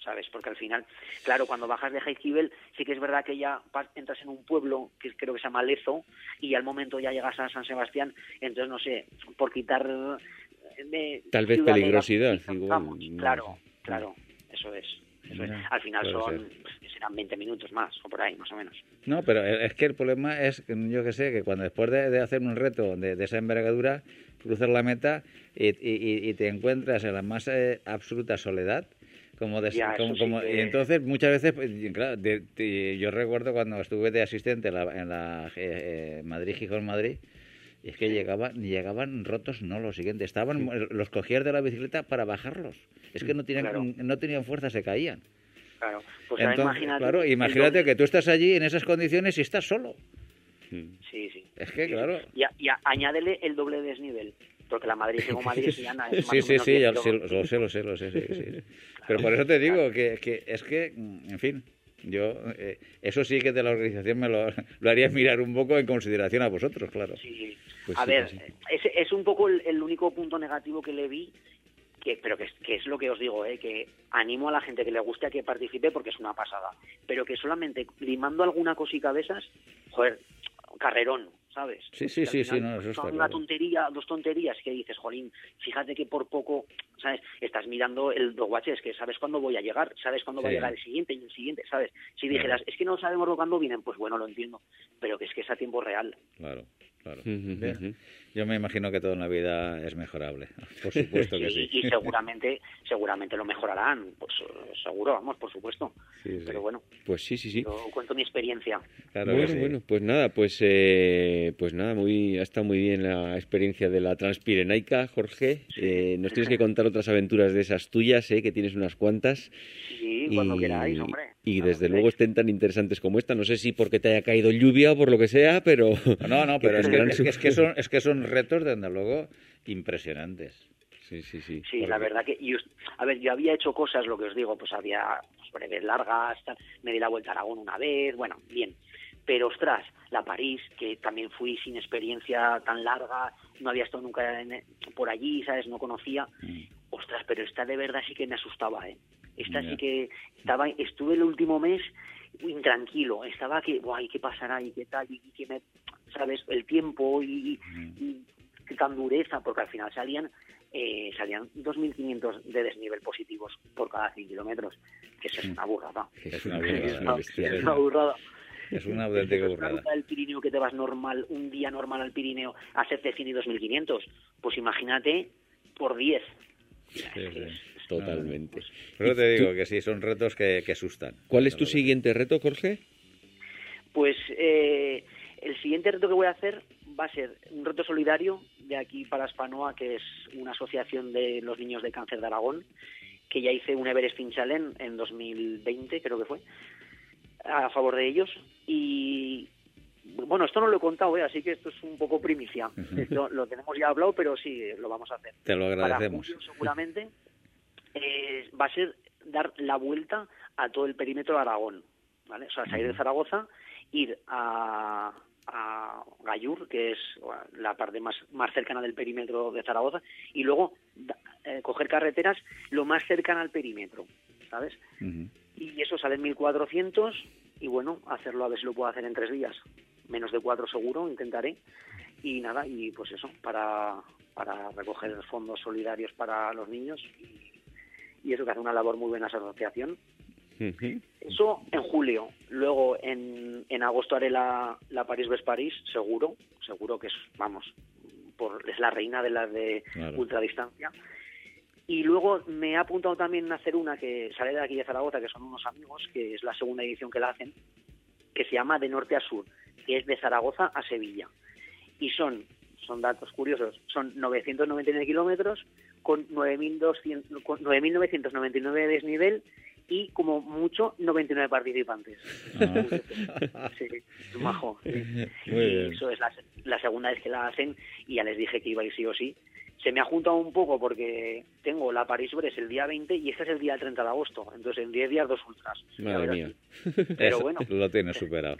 ¿sabes? Porque al final, claro, cuando bajas de Jaizkibel, sí que es verdad que ya entras en un pueblo que creo que se llama Lezo y al momento ya llegas a San Sebastián, entonces no sé, por quitar eh, de Tal vez peligrosidad, igual, vamos, no claro, claro, eso es. Eso es. Ya, Al final son, ser. serán 20 minutos más, o por ahí, más o menos. No, pero es que el problema es, que yo que sé, que cuando después de, de hacer un reto de, de esa envergadura, cruzas la meta y, y- y- y te encuentras en la más eh, absoluta soledad, como, de, Ya, como, sí como- que- y entonces muchas veces, pues, y claro, de- de- yo recuerdo cuando estuve de asistente en la, en la eh, eh, Madrid Gijón Madrid, es que llegaban, llegaban rotos, no lo siguiente, estaban los cogías de la bicicleta para bajarlos, es que no tenían, Claro. no tenían fuerza, se caían. Claro, pues ahora imagínate. claro, imagínate que tú estás allí en esas condiciones y estás solo. Sí, sí. Es que, claro. Y, y añádele el doble desnivel, porque la Madrid llegó Madrid y Ana es Sí, sí, sí, 10 ya lo sé, lo sé, lo sé, lo sé, sí, sí. Pero por eso te digo que, que es que, mm, en fin, yo, eh, eso sí que de la organización me lo, lo haría mirar un poco en consideración a vosotros, claro. Sí. Pues a sí, ver, sí. es, es un poco el, el único punto negativo que le vi, que, pero que, es- que es lo que os digo, ¿eh? que animo a la gente que le guste a que participe porque es una pasada, pero que solamente limando alguna cosita de esas, joder, carrerón, ¿sabes? Sí, sí, sí, sí, no, eso está Son una claro. tontería, dos tonterías que dices, jolín, fíjate que por poco, ¿sabes? Estás mirando el dos watches, que sabes cuándo voy a llegar, sabes cuándo va a llegar el siguiente y el siguiente, ¿sabes? Si Claro. dijeras, es que no sabemos lo cuándo vienen, pues bueno, lo entiendo, pero que es que es a tiempo real. Claro, claro. Yo me imagino que todo en la vida es mejorable. Por supuesto que sí. y, y seguramente seguramente lo mejorarán pues seguro vamos por supuesto Sí, sí. pero bueno Pues sí, sí, sí. yo cuento mi experiencia Claro bueno, sí. bueno, pues nada, pues eh, pues nada, muy ha estado muy bien la experiencia de la Transpirenaica, Jorge. Eh, nos tienes que contar otras aventuras de esas tuyas, eh, que tienes unas cuantas. sí cuando queráis hombre y desde luego estén tan interesantes como esta. No sé si porque te haya caído lluvia o por lo que sea, pero No, no, pero es que, es que son, es que son retos, desde luego, impresionantes. Sí, sí, sí. sí la verdad que y a ver yo había hecho cosas lo que os digo pues había pues, breves largas tal, me di la vuelta a Aragón una vez bueno bien pero ostras la París que también fui sin experiencia tan larga no había estado nunca en- por allí sabes no conocía Mm. ostras, pero esta de verdad sí que me asustaba, ¿eh? Esta sí que estaba, estuve el último mes intranquilo, estaba que, guay, ¿qué pasará? y qué tal, y, qué me, ¿sabes? El tiempo y, y qué tan dureza, porque al final salían eh, salían 2.500 de desnivel positivos por cada 100 kilómetros, que eso es una burrada. Es una Es burrada. una bestialidad. Es una burrada. Es una auténtica una burrada. ruta del Pirineo que te vas normal, un día normal al Pirineo a hacerte 100 y 2500. Pues imagínate por 10. Sí, Es que sí. es- Totalmente. Por eso te ¿Y digo tú- que sí, son retos que, que asustan. ¿Cuál es tu siguiente reto, Jorge? Pues eh, el siguiente reto que voy a hacer va a ser un reto solidario de aquí para Spanoa, que es una asociación de los niños de cáncer de Aragón, que ya hice un Everest Fin Challenge en 2020, creo que fue, a favor de ellos. Y bueno, esto no lo he contado, ¿eh? así que esto es un poco primicia. Lo, lo tenemos ya hablado, pero sí, lo vamos a hacer. Te lo Para agradecemos. julio, seguramente eh, va a ser dar la vuelta a todo el perímetro de Aragón, ¿vale? O sea, salir de Zaragoza, ir a, a Gallur, que es bueno, la parte más, más cercana del perímetro de Zaragoza, y luego eh, coger carreteras lo más cercana al perímetro, ¿sabes? Y eso sale en 1400 y bueno, hacerlo a ver si lo puedo hacer en tres días. Menos de cuatro seguro, intentaré. Y nada, y pues eso, para, para recoger fondos solidarios para los niños. Y, y eso que hace una labor muy buena esa asociación. Eso en julio. Luego en, en agosto haré la, la París-Bes-París, seguro. Seguro que es, vamos, por, es la reina de las de Claro. ultradistancia. Y luego me ha apuntado también a hacer una que sale de aquí de Zaragoza, que son unos amigos, que es la segunda edición que la hacen, que se llama De Norte a Sur, que es de Zaragoza a Sevilla. Y son, son datos curiosos, son 999 kilómetros con 9.200 con 9.999 de desnivel y como mucho 99 participantes. Ah. Sí, majo. sí. Y eso es la, la segunda vez que la hacen y ya les dije que iba a ir sí o sí. Se me ha juntado un poco porque tengo la París-Brest el día 20 y este es el día 30 de agosto. Entonces en 10 días dos ultras. Madre mía. Pero bueno, Lo tienes superado.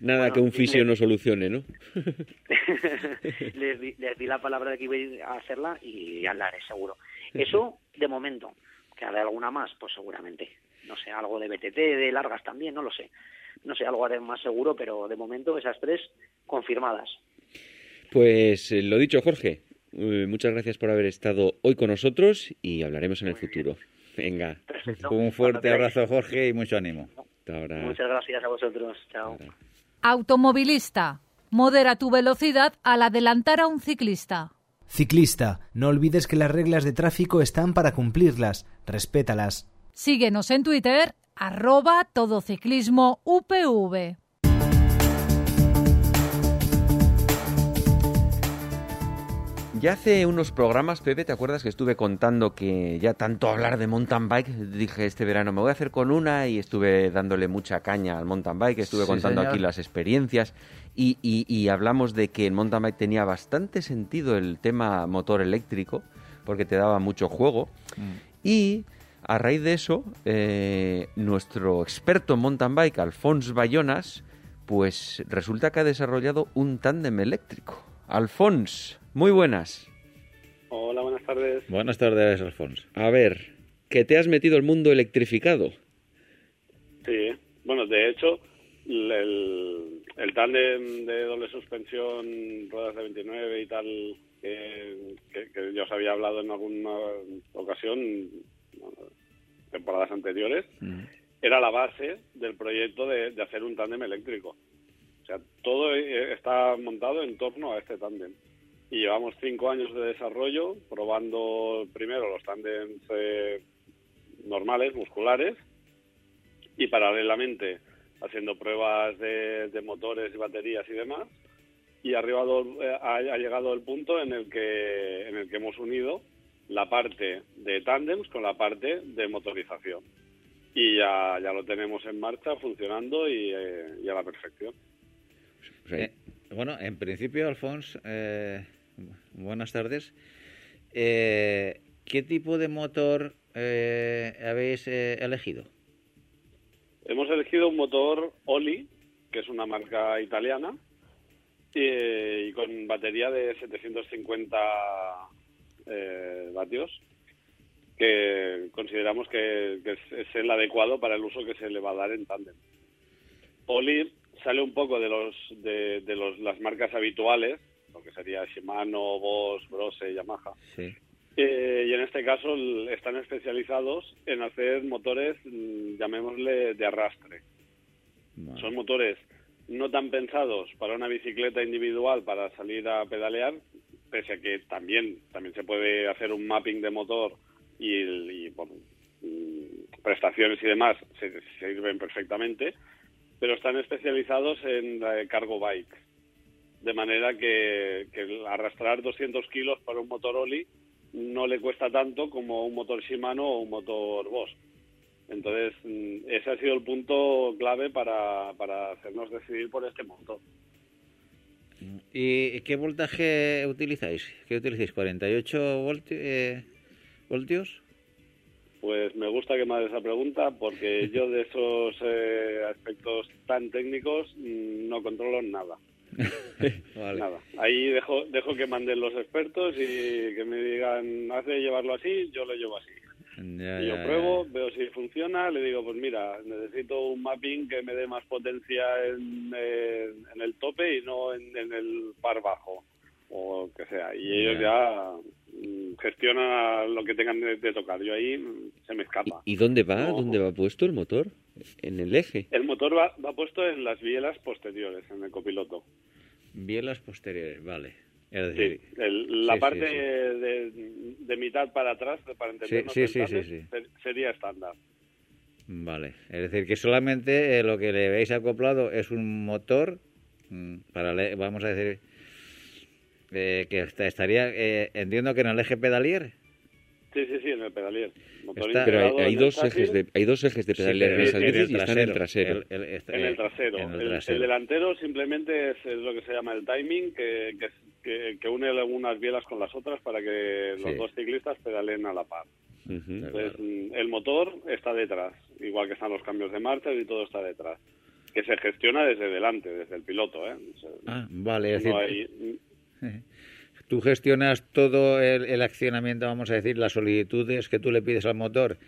Nada Bueno, que un fisio no solucione, ¿no? les, di, les di la palabra de que iba a hacerla y ya la haré seguro. Eso de momento. Que haré alguna más, pues seguramente. No sé, algo de BTT, de largas también, no lo sé. No sé, algo haré más seguro, pero de momento esas tres confirmadas. Pues eh, lo dicho, Jorge. Eh, muchas gracias por haber estado hoy con nosotros y hablaremos en el futuro. Venga, Perfecto. Un fuerte abrazo, Jorge, y mucho ánimo. hasta ahora. Muchas gracias a vosotros. Chao. Ahora. Automovilista. Modera tu velocidad al adelantar a un ciclista. Ciclista, no olvides que las reglas de tráfico están para cumplirlas. Respétalas. Síguenos en Twitter, arroba todociclismo UPV. Ya hace unos programas, Pepe, ¿te acuerdas que estuve contando que ya tanto hablar de mountain bike, dije este verano me voy a hacer con una y estuve dándole mucha caña al mountain bike, estuve Sí, contando señor. aquí las experiencias y, y- y hablamos de que el mountain bike tenía bastante sentido el tema motor eléctrico porque te daba mucho juego y a raíz de eso eh, nuestro experto en mountain bike, Alfons Bayonas, pues resulta que ha desarrollado un tándem eléctrico. Alfons, muy buenas. Hola, buenas tardes. Buenas tardes, Alfonso. A ver, que te has metido el mundo electrificado. Sí, bueno, de hecho, el, el, tándem de doble suspensión, ruedas de 29 y tal, que, que, que ya os había hablado en alguna ocasión, temporadas anteriores, era la base del proyecto de, de hacer un tándem eléctrico. O sea, todo eh, está montado en torno a este tándem. Y llevamos cinco años de desarrollo, probando primero los tándems eh, normales, musculares, y paralelamente haciendo pruebas de, de motores y baterías y demás. Y ha, arribado, eh, ha, ha llegado el punto en el que en el que hemos unido la parte de tándems con la parte de motorización. Y ya, ya lo tenemos en marcha, funcionando y, eh, y a la perfección. Eh, bueno, en principio, Alfonso, eh, buenas tardes. Eh, ¿Qué tipo de motor eh, habéis eh, elegido? Hemos elegido un motor Oli, que es una marca italiana, y, y con batería de 750 eh, vatios, que consideramos que, es, el adecuado para el uso que se le va a dar en tándem. Oli sale un poco de los de los, las marcas habituales, lo que sería Shimano, Bosch, Brose, Yamaha. Sí. Eh, y en este caso están especializados en hacer motores, mm, llamémosle, de arrastre. Vale. Son motores no tan pensados para una bicicleta individual para salir a pedalear, pese a que también, también se puede hacer un mapping de motor y, mm, prestaciones y demás se, sirven perfectamente, pero están especializados en cargo bike. De manera que, que arrastrar 200 kilos para un motor Oli no le cuesta tanto como un motor Shimano o un motor Bosch. Entonces, mm, ese ha sido el punto clave para, para hacernos decidir por este motor. ¿Y qué voltaje utilizáis? ¿Qué utilizáis? ¿48 eh, voltios? Pues me gusta que me hagas esa pregunta porque yo de esos eh, aspectos tan técnicos mm, no controlo nada. Nada. Ahí dejo, dejo que manden los expertos y que me digan, hace llevarlo así, yo lo llevo así. y yo pruebo, veo si funciona, le digo, pues mira, necesito un mapping que me dé más potencia en, en, el tope y no en, el par bajo, o que sea. Y ellos ya mm, gestionan lo que tengan de, tocar. Yo ahí se me escapa. ¿Y, dónde va? ¿Dónde va puesto el motor? ¿En el eje? El motor va, va puesto en las bielas posteriores, en el copiloto. Bielas posteriores, vale. sí, la parte De, mitad para atrás, para entendernos sí, sería estándar. Vale, es decir, que solamente eh, lo que le veis acoplado es un motor, mm, para vamos a decir, eh, que estaría, eh, entiendo que en el eje pedalier. Sí, sí, sí, en el pedalier. pero hay, dos ejes de, hay dos ejes de pedalier en, el y están en el trasero. en el trasero. El, delantero simplemente es, lo que se llama el timing, que, que, que, une algunas bielas con las otras para que los dos ciclistas pedaleen a la par. Entonces, el motor está detrás, igual que están los cambios de marcha y todo está detrás. Que se gestiona desde delante, desde el piloto. ¿eh? ah, vale. Es decir, tú gestionas todo el, accionamiento, vamos a decir, las solicitudes que tú le pides al motor.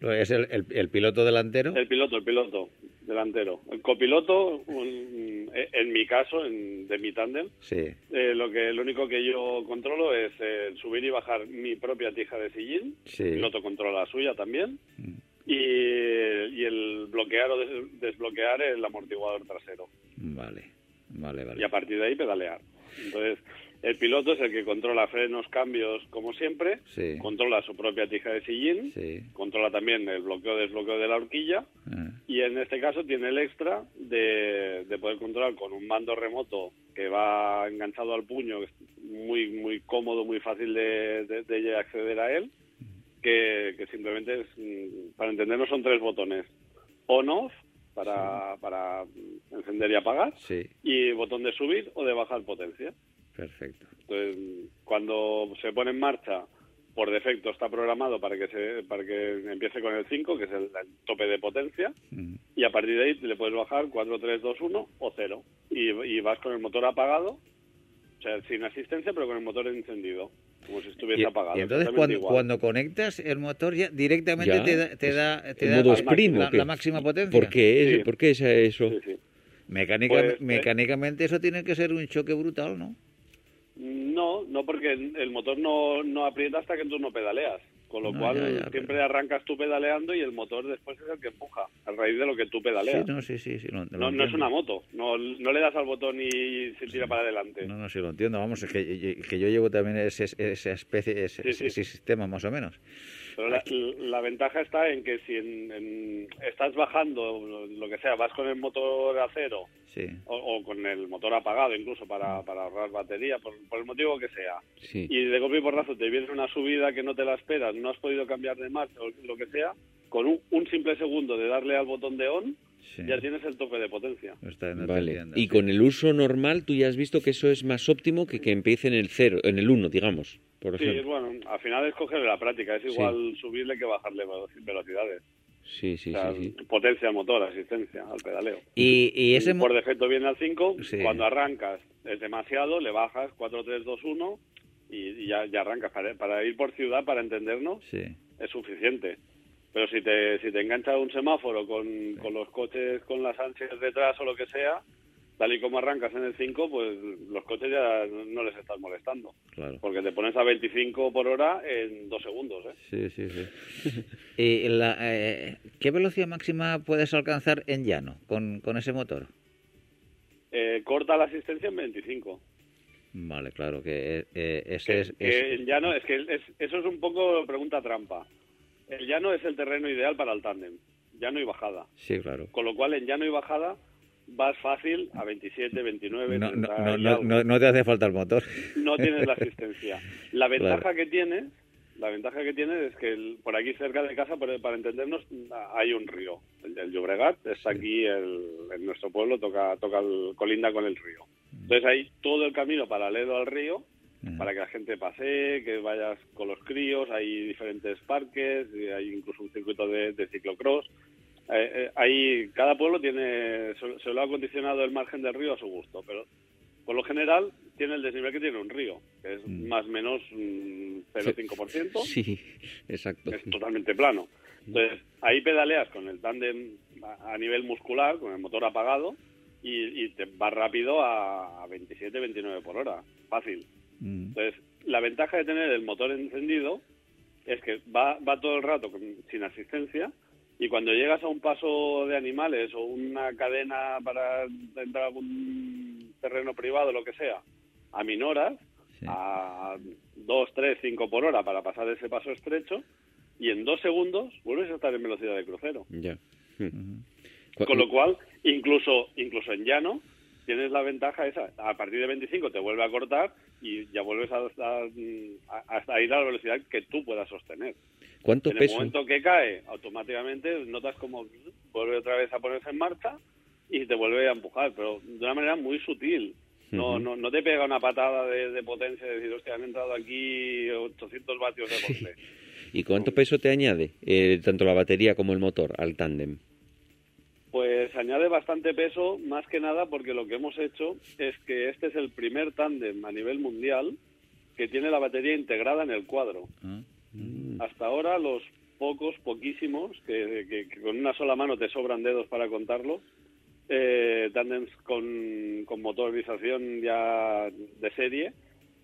¿Es el, el, piloto delantero? El piloto, el piloto delantero. El copiloto, en mi caso, en, de mi tándem, sí. Eh, lo que lo único que yo controlo es eh, subir y bajar mi propia tija de sillín. El piloto controla la suya también. Mm. Y, y, el bloquear o desbloquear el amortiguador trasero. Vale, vale, vale. Y a partir de ahí pedalear. Entonces, el piloto es el que controla frenos, cambios, como siempre, controla su propia tija de sillín, controla también el bloqueo desbloqueo de la horquilla. Ah. y en este caso tiene el extra de, poder controlar con un mando remoto que va enganchado al puño, muy muy cómodo, muy fácil de, acceder a él, que, simplemente es, mm, para entendernos son tres botones, on-off, para, para encender y apagar, y botón de subir o de bajar potencia. Perfecto. Entonces, cuando se pone en marcha, por defecto está programado para que se, para que empiece con el 5, que es el, tope de potencia, y a partir de ahí le puedes bajar 4, 3, 2, 1 o 0. Y, y vas con el motor apagado, o sea, sin asistencia, pero con el motor encendido como si estuviese apagado. Y entonces cuando, cuando, conectas el motor ya directamente te da, te da, te da la, máxima potencia. ¿Por qué, ¿Por qué es eso? Mecánica, pues, eh, mecánicamente eso tiene que ser un choque brutal, ¿no? No, no porque el motor no, no aprieta hasta que tú no pedaleas. Con lo cual siempre arrancas tú pedaleando y el motor después es el que empuja, a raíz de lo que tú pedaleas. Sí, no, sí, sí, no, no, es una moto, no, no le das al botón y se tira para adelante. No, no, sí lo entiendo, vamos, es que, que yo llevo también ese, esa especie, ese, ese sistema más o menos. Pero la, ventaja está en que si estás bajando, lo que sea, vas con el motor a cero o, con el motor apagado incluso para, mm. para ahorrar batería, por, el motivo que sea, y de golpe y porrazo te viene una subida que no te la esperas, no has podido cambiar de marcha o lo que sea, con un, simple segundo de darle al botón de on, ya tienes el tope de potencia. Vale. Y con el uso normal, tú ya has visto que eso es más óptimo que que empiece en el cero, en el 1, digamos sí, bueno, al final es cogerle la práctica, es igual subirle que bajarle velocidades. Sí, sí, sí, Potencia al motor, asistencia al pedaleo. Y, ese por defecto viene al 5, cuando arrancas es demasiado, le bajas 4, 3, 2, 1 y, ya, ya arrancas. Para, ir por ciudad, para entendernos, es suficiente. Pero si te, si te engancha un semáforo con, con los coches con las ansias detrás o lo que sea, tal y como arrancas en el 5, pues los coches ya no les estás molestando. Claro. Porque te pones a 25 por hora en dos segundos. ¿eh? Sí, sí, sí. ¿Y la, eh, qué velocidad máxima puedes alcanzar en llano con, con ese motor? eh, corta la asistencia en 25. Vale, claro, que eh, ese es, que el llano, es que es- eso es un poco pregunta trampa. El llano es el terreno ideal para el tándem, llano y bajada. Sí, claro. Con lo cual, en llano y bajada vas fácil a 27, 29, No, no, 30 no, no, algo. no- no te hace falta el motor. no tienes la asistencia. La ventaja Claro. que tienes, la ventaja que tienes es que el- por aquí cerca de casa, por- para entendernos, hay un río. El, el Llobregat está aquí, el- en nuestro pueblo, toca, toca el- colinda con el río. Entonces hay todo el camino paralelo al río para que la gente pase, que vayas con los críos, hay diferentes parques, hay incluso un circuito de, de ciclocross. Eh, eh, ahí cada pueblo tiene se, se lo ha acondicionado el margen del río a su gusto, pero por lo general tiene el desnivel que tiene un río, que es más o menos mm, 0,5%, Sí, exacto. es totalmente plano. Entonces ahí pedaleas con el tándem a, a nivel muscular, con el motor apagado, y, y te vas rápido a 27, 29 por hora, fácil. Mm. Entonces, la ventaja de tener el motor encendido es que va, va todo el rato con- sin asistencia y cuando llegas a un paso de animales o una cadena para entrar a algún terreno privado, lo que sea, a minoras, Sí. a 2, 3, 5 por hora para pasar ese paso estrecho y en dos segundos vuelves a estar en velocidad de crucero. Ya. Con lo cual, incluso incluso en llano, tienes la ventaja esa. A partir de 25 te vuelve a cortar y ya vuelves a, a- a- hasta ir a la velocidad que tú puedas sostener. ¿Cuánto en el momento que cae, automáticamente notas como vuelve otra vez a ponerse en marcha y te vuelve a empujar, pero de una manera muy sutil. No, no, no te pega una patada de, de potencia de decir, hostia, han entrado aquí 800 vatios de golpe. ¿Y cuánto peso te añade eh, tanto la batería como el motor al tándem? Pues añade bastante peso, más que nada porque lo que hemos hecho es que este es el primer tándem a nivel mundial que tiene la batería integrada en el cuadro. Ah. Hasta ahora los pocos, poquísimos, que, que- que con una sola mano te sobran dedos para contarlo, eh, tándems con, con motorización ya de serie,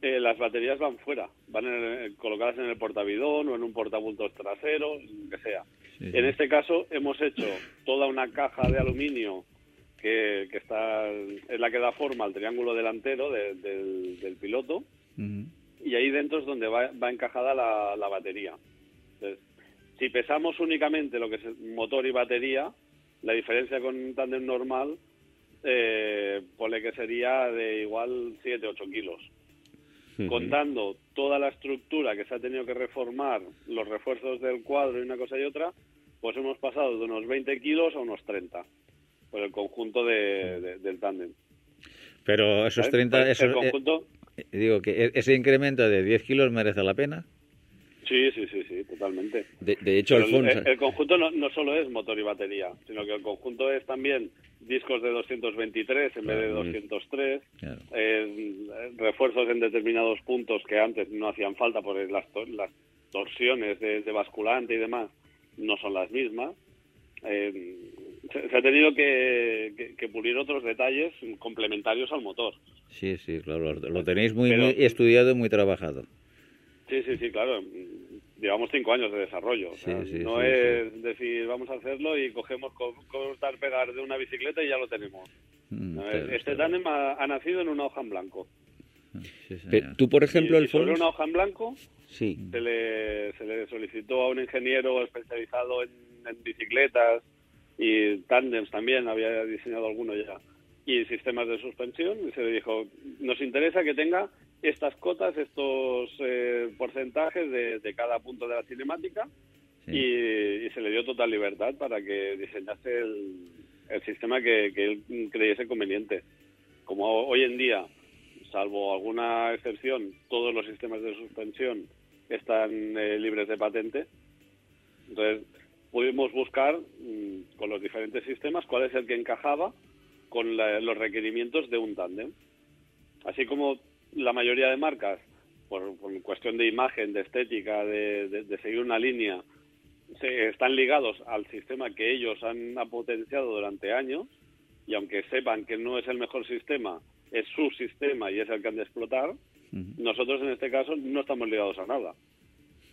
eh, las baterías van fuera, van en- colocadas en el portavidón o en un portabultos trasero, lo que sea. Sí, En este caso hemos hecho toda una caja de aluminio que, que está es la que da forma al triángulo delantero de- del, del piloto y ahí dentro es donde va, va encajada la, la batería. Entonces, si pesamos únicamente lo que es motor y batería, la diferencia con un tándem normal, eh, ponle que sería de igual 7-8 kilos. Contando toda la estructura que se ha tenido que reformar, los refuerzos del cuadro y una cosa y otra, pues hemos pasado de unos 20 kilos a unos 30 por el conjunto de- de- del tándem. Pero esos ¿Vale? 30, Pues esos, el conjunto, eh, digo que e- ese incremento de 10 kilos merece la pena. sí, sí, sí, sí, totalmente. De, de hecho, el, Alfonso... el- el conjunto no, no solo es motor y batería, sino que el conjunto es también discos de 223 en vez de Claro. 203, Claro. eh, refuerzos en determinados puntos que antes no hacían falta por las, las torsiones de, de basculante y demás no son las mismas. Eh, se, se ha tenido que, que- que pulir otros detalles complementarios al motor. Sí, sí, claro, lo, lo tenéis muy, Pero- muy estudiado y muy trabajado. Sí, sí, sí, claro. Llevamos cinco años de desarrollo. o sea, Sí, sí, no sí, es decir, vamos a hacerlo y cogemos co- cortar, pegar de una bicicleta y ya lo tenemos. Mm, No, claro, este claro. tándem ha, ha nacido en una hoja en blanco. Sí, Pe- señor. Tú, por ejemplo, y, y sobre una hoja en blanco Sí. se le, se le solicitó a un ingeniero especializado en, en bicicletas y tándems también, había diseñado alguno ya, y sistemas de suspensión, y se le dijo, nos interesa que tenga estas cotas, estos eh, porcentajes de, de cada punto de la cinemática, Sí. y, y se le dio total libertad para que diseñase el, el sistema que, que él creyese conveniente. Como hoy en día, salvo alguna excepción, todos los sistemas de suspensión están eh, libres de patente, entonces pudimos buscar mm, con los diferentes sistemas cuál es el que encajaba con la- los requerimientos de un tándem. Así como la mayoría de marcas, por, cuestión de imagen, de estética, de seguir una línea, se, están ligados al sistema que ellos han potenciado durante años y aunque sepan que no es el mejor sistema, es su sistema y es el que han de explotar, nosotros en este caso no estamos ligados a nada.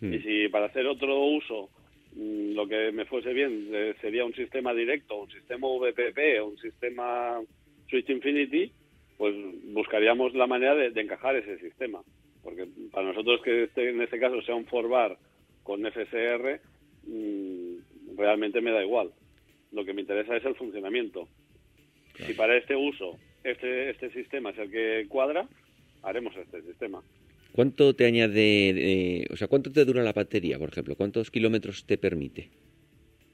Y si para hacer otro uso mm, lo que me fuese bien eh, sería un sistema directo, un sistema VPP, un sistema Switch Infinity, pues buscaríamos la manera de, encajar ese sistema. Porque para nosotros que este, en este caso sea un forbar con FSR, mm, realmente me da igual. Lo que me interesa es el funcionamiento. Si para este uso este, este sistema es el que cuadra, haremos este sistema. ¿Cuánto te añade, o sea, cuánto te dura la batería, por ejemplo? ¿Cuántos kilómetros te permite?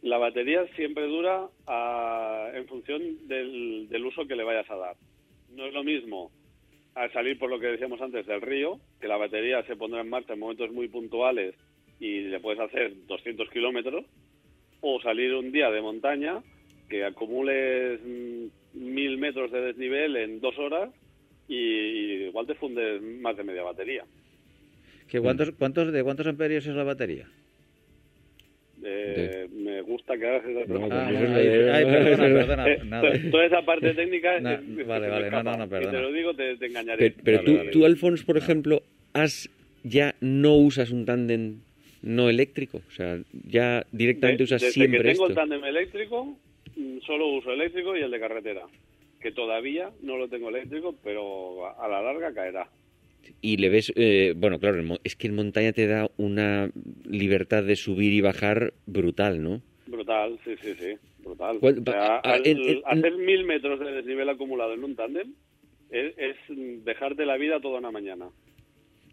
La batería siempre dura en función del, del, uso que le vayas a dar. No es lo mismo al salir por lo que decíamos antes del río, que la batería se pondrá en marcha en momentos muy puntuales y le puedes hacer 200 kilómetros, o salir un día de montaña que acumules mm, mil metros de desnivel en dos horas y, igual te fundes más de media batería. ¿Qué, cuántos, cuántos, ¿De cuántos amperios es la batería? Eh, me gusta que hagas esa pregunta. ay, perdona, perdona. Eh, toda esa parte técnica. vale, vale, no, no, no, perdona. Si te lo digo, te, engañaré. Pero, tú, tú, Alfons, por ejemplo, has ya no usas un tándem no eléctrico. O sea, ya directamente usas desde siempre que tengo el tándem eléctrico, solo uso eléctrico y el de carretera. Que todavía no lo tengo eléctrico, pero a la larga caerá y le ves, eh, bueno, claro, es que en montaña te da una libertad de subir y bajar brutal, ¿no? Brutal, sí, sí, sí, brutal. hacer mil metros de desnivel acumulado en un tándem es, es, dejarte la vida toda una mañana.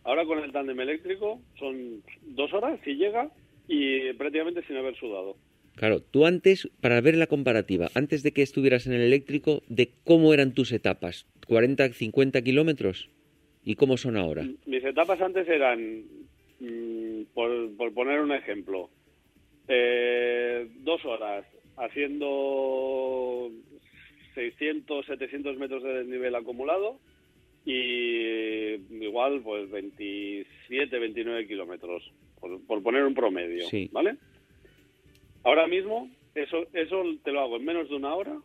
Ahora con el tándem eléctrico son dos horas, si llega, y prácticamente sin haber sudado. Claro, tú antes, para ver la comparativa, antes de que estuvieras en el eléctrico, de cómo eran tus etapas, ¿40, 50 kilómetros? ¿Y cómo son ahora? Mis etapas antes eran, mm, por, poner un ejemplo, eh, dos horas haciendo 600, 700 metros de desnivel acumulado y igual pues 27, 29 kilómetros, por, poner un promedio, ¿vale? Ahora mismo eso, eso te lo hago en menos de una hora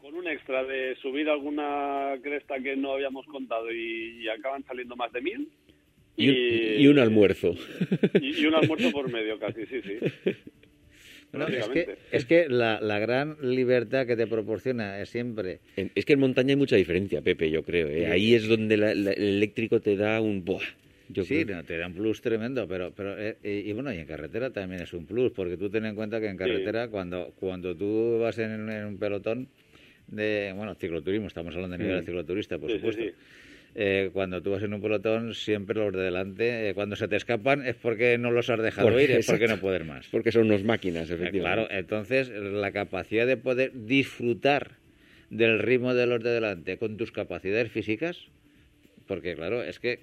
con un extra de subir alguna cresta que no habíamos contado y, acaban saliendo más de mil. Y, un almuerzo. Y, un almuerzo por medio casi, sí, sí. es, que, es que la, la, gran libertad que te proporciona es siempre... Es que en montaña hay mucha diferencia, Pepe, yo creo. ¿eh? Ahí es donde el eléctrico te da un... Buah, sí, te da un plus tremendo, pero, pero eh, y, bueno, y en carretera también es un plus, porque tú ten en cuenta que en carretera, cuando, cuando tú vas en, un pelotón, de, bueno, cicloturismo, estamos hablando de nivel de cicloturista, por supuesto. Eh, cuando tú vas en un pelotón, siempre los de delante, eh, cuando se te escapan es porque no los has dejado ir, es porque no pueden más. Porque son unos máquinas, efectivamente. claro, entonces la capacidad de poder disfrutar del ritmo de los de delante con tus capacidades físicas, porque claro, es que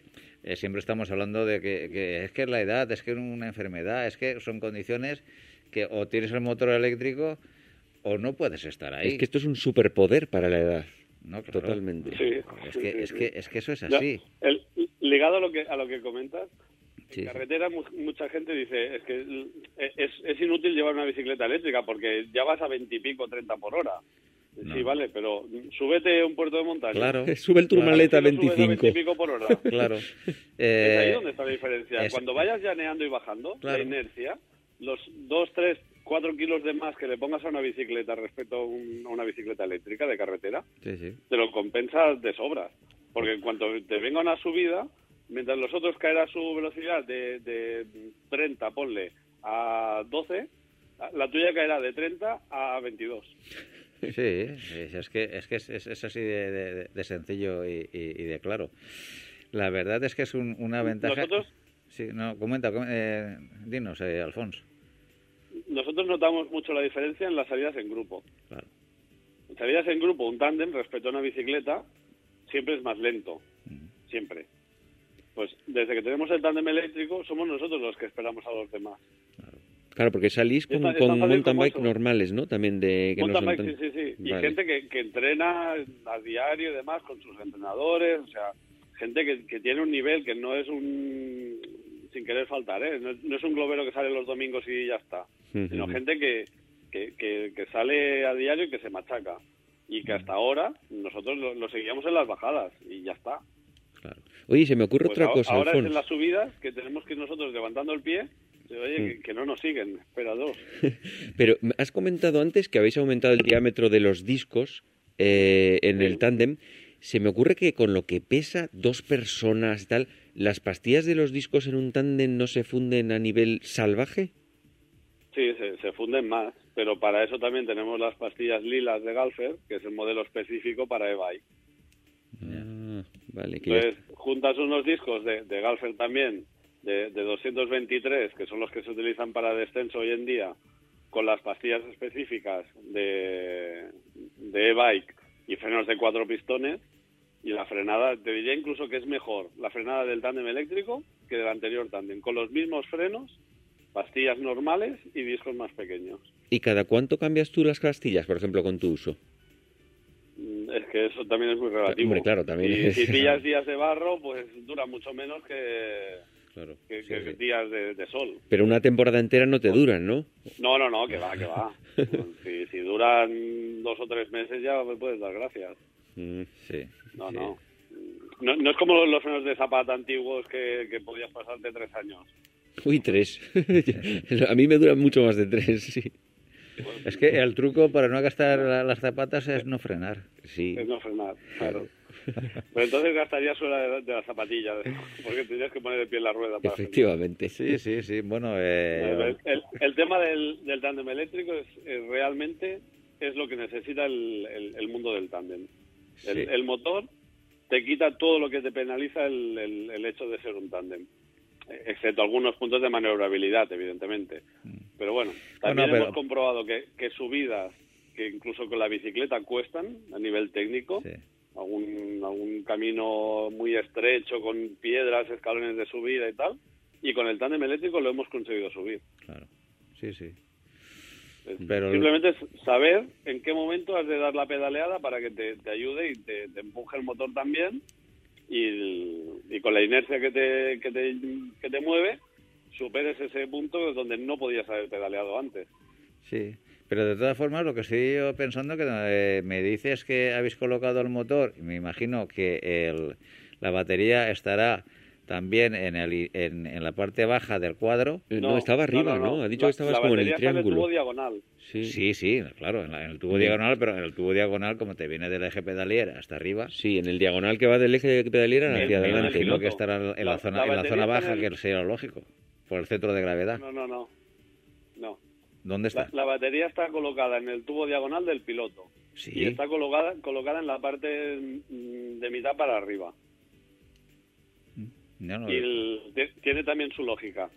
siempre estamos hablando de que, que, es que es la edad, es que es una enfermedad, es que son condiciones que o tienes el motor eléctrico o no puedes estar ahí. Es que esto es un superpoder para la edad. No, Totalmente. es, que, es, que, es que eso es así. el, ligado a lo que, a lo que comentas, en carretera mucha gente dice es que es, es inútil llevar una bicicleta eléctrica porque ya vas a veintipico, treinta por hora. Sí, vale, pero súbete a un puerto de montaña. Claro, sube el turmaleta a 25. por hora. claro. es ahí donde está la diferencia. Cuando vayas llaneando y bajando, la inercia, los dos, tres, cuatro kilos de más que le pongas a una bicicleta respecto a, una bicicleta eléctrica de carretera, te lo compensas de sobra. Porque en cuanto te venga una subida, mientras los otros caerá su velocidad de, de 30, ponle, a 12, la tuya caerá de 30 a 22. Sí, es que es, que es, así de, sencillo y, de claro. La verdad es que es una ventaja. ¿Nosotros? Sí, no, comenta, eh, dinos, eh, Alfonso nosotros notamos mucho la diferencia en las salidas en grupo. En salidas en grupo, un tándem respecto a una bicicleta siempre es más lento, siempre. Pues desde que tenemos el tándem eléctrico somos nosotros los que esperamos a los demás. Claro, porque salís con, mountain bike normales, ¿no? También de... Que mountain bike, sí, sí, sí. Y gente que, que, entrena a diario y demás con sus entrenadores, o sea, gente que, que tiene un nivel que no es un sin querer faltar, ¿eh? No, es un globero que sale los domingos y ya está, sino gente que, que, que, sale a diario y que se machaca. Y que hasta ahora nosotros lo, seguíamos en las bajadas y ya está. Claro. Oye, se me ocurre pues otra cosa. Ahora es en las subidas que tenemos que ir nosotros levantando el pie. Oye, que, no nos siguen, espera dos. Pero has comentado antes que habéis aumentado el diámetro de los discos eh, en el tándem, se me ocurre que con lo que pesa dos personas y tal, ¿las pastillas de los discos en un tándem no se funden a nivel salvaje? Sí, se, se funden más, pero para eso también tenemos las pastillas lilas de Galfer, que es el modelo específico para e-bike. Ah, vale, que ya- Entonces, juntas unos discos de, de Galfer también, de, de 223, que son los que se utilizan para descenso hoy en día, con las pastillas específicas de, de e-bike y frenos de cuatro pistones, y la frenada, te diría incluso que es mejor la frenada del tándem eléctrico que del anterior tándem, con los mismos frenos, pastillas normales y discos más pequeños. ¿Y cada cuánto cambias tú las pastillas, por ejemplo, con tu uso? Mm, Es que eso también es muy relativo. Hombre, claro, también Y es- si pillas días de barro, pues dura mucho menos que, Claro. que, sí, que sí. días de, de sol. Pero una temporada entera no te duran, ¿no? No, no, no, que va, que va. si, si duran dos o tres meses ya me puedes dar gracias. Mm, Sí. No, sí. no. no. No es como los, los frenos de zapata antiguos que, que podías pasarte tres años. Uy, tres. A mí me duran mucho más de tres, sí. Es que el truco para no gastar la- las zapatas es no frenar. Sí. Es no frenar, claro. Pero entonces gastarías fuera de, de las zapatillas, porque tendrías que poner de pie la rueda para. Efectivamente. Sí, sí, sí. Bueno, eh, El, el- el tema del, del tándem eléctrico es, es realmente es lo que necesita el, el- el mundo del tándem. El, Sí. el motor te quita todo lo que te penaliza el, el- el hecho de ser un tándem, excepto algunos puntos de maniobrabilidad, evidentemente. Pero bueno, también Mm. Bueno, pero- hemos comprobado que, que subidas que incluso con la bicicleta cuestan a nivel técnico, sí. Algún, algún camino muy estrecho con piedras, escalones de subida y tal, y con el tándem eléctrico lo hemos conseguido subir. Claro. Sí, sí. Pero- Simplemente es saber en qué momento has de dar la pedaleada para que te, te ayude y te, te empuje el motor también y, el- y con la inercia que te, que, te, que te mueve superes ese punto donde no podías haber pedaleado antes. Sí, pero de todas formas lo que estoy yo pensando que eh, me dices que habéis colocado el motor y me imagino que el, la batería estará también en, el, i- en, en la parte baja del cuadro. Eh, No, estaba arriba, ¿no? Ha dicho La- que estabas como en el batería está en triángulo. tubo diagonal. Sí. Sí, sí, claro, en, la- en el tubo diagonal, pero en el tubo diagonal como te viene del eje pedalier hasta arriba, Sí, en el diagonal que va del eje me, hacia adelante, imagino ¿no? que estará en la, La- zona, la en la zona baja, en el- que sería lógico, por el centro de gravedad. No, no, no. ¿Dónde está? La, la batería está colocada en el tubo diagonal del piloto. Sí. Y está colocada, colocada en la parte mm, de mitad para arriba. No, no, Y el- tiene también su lógica.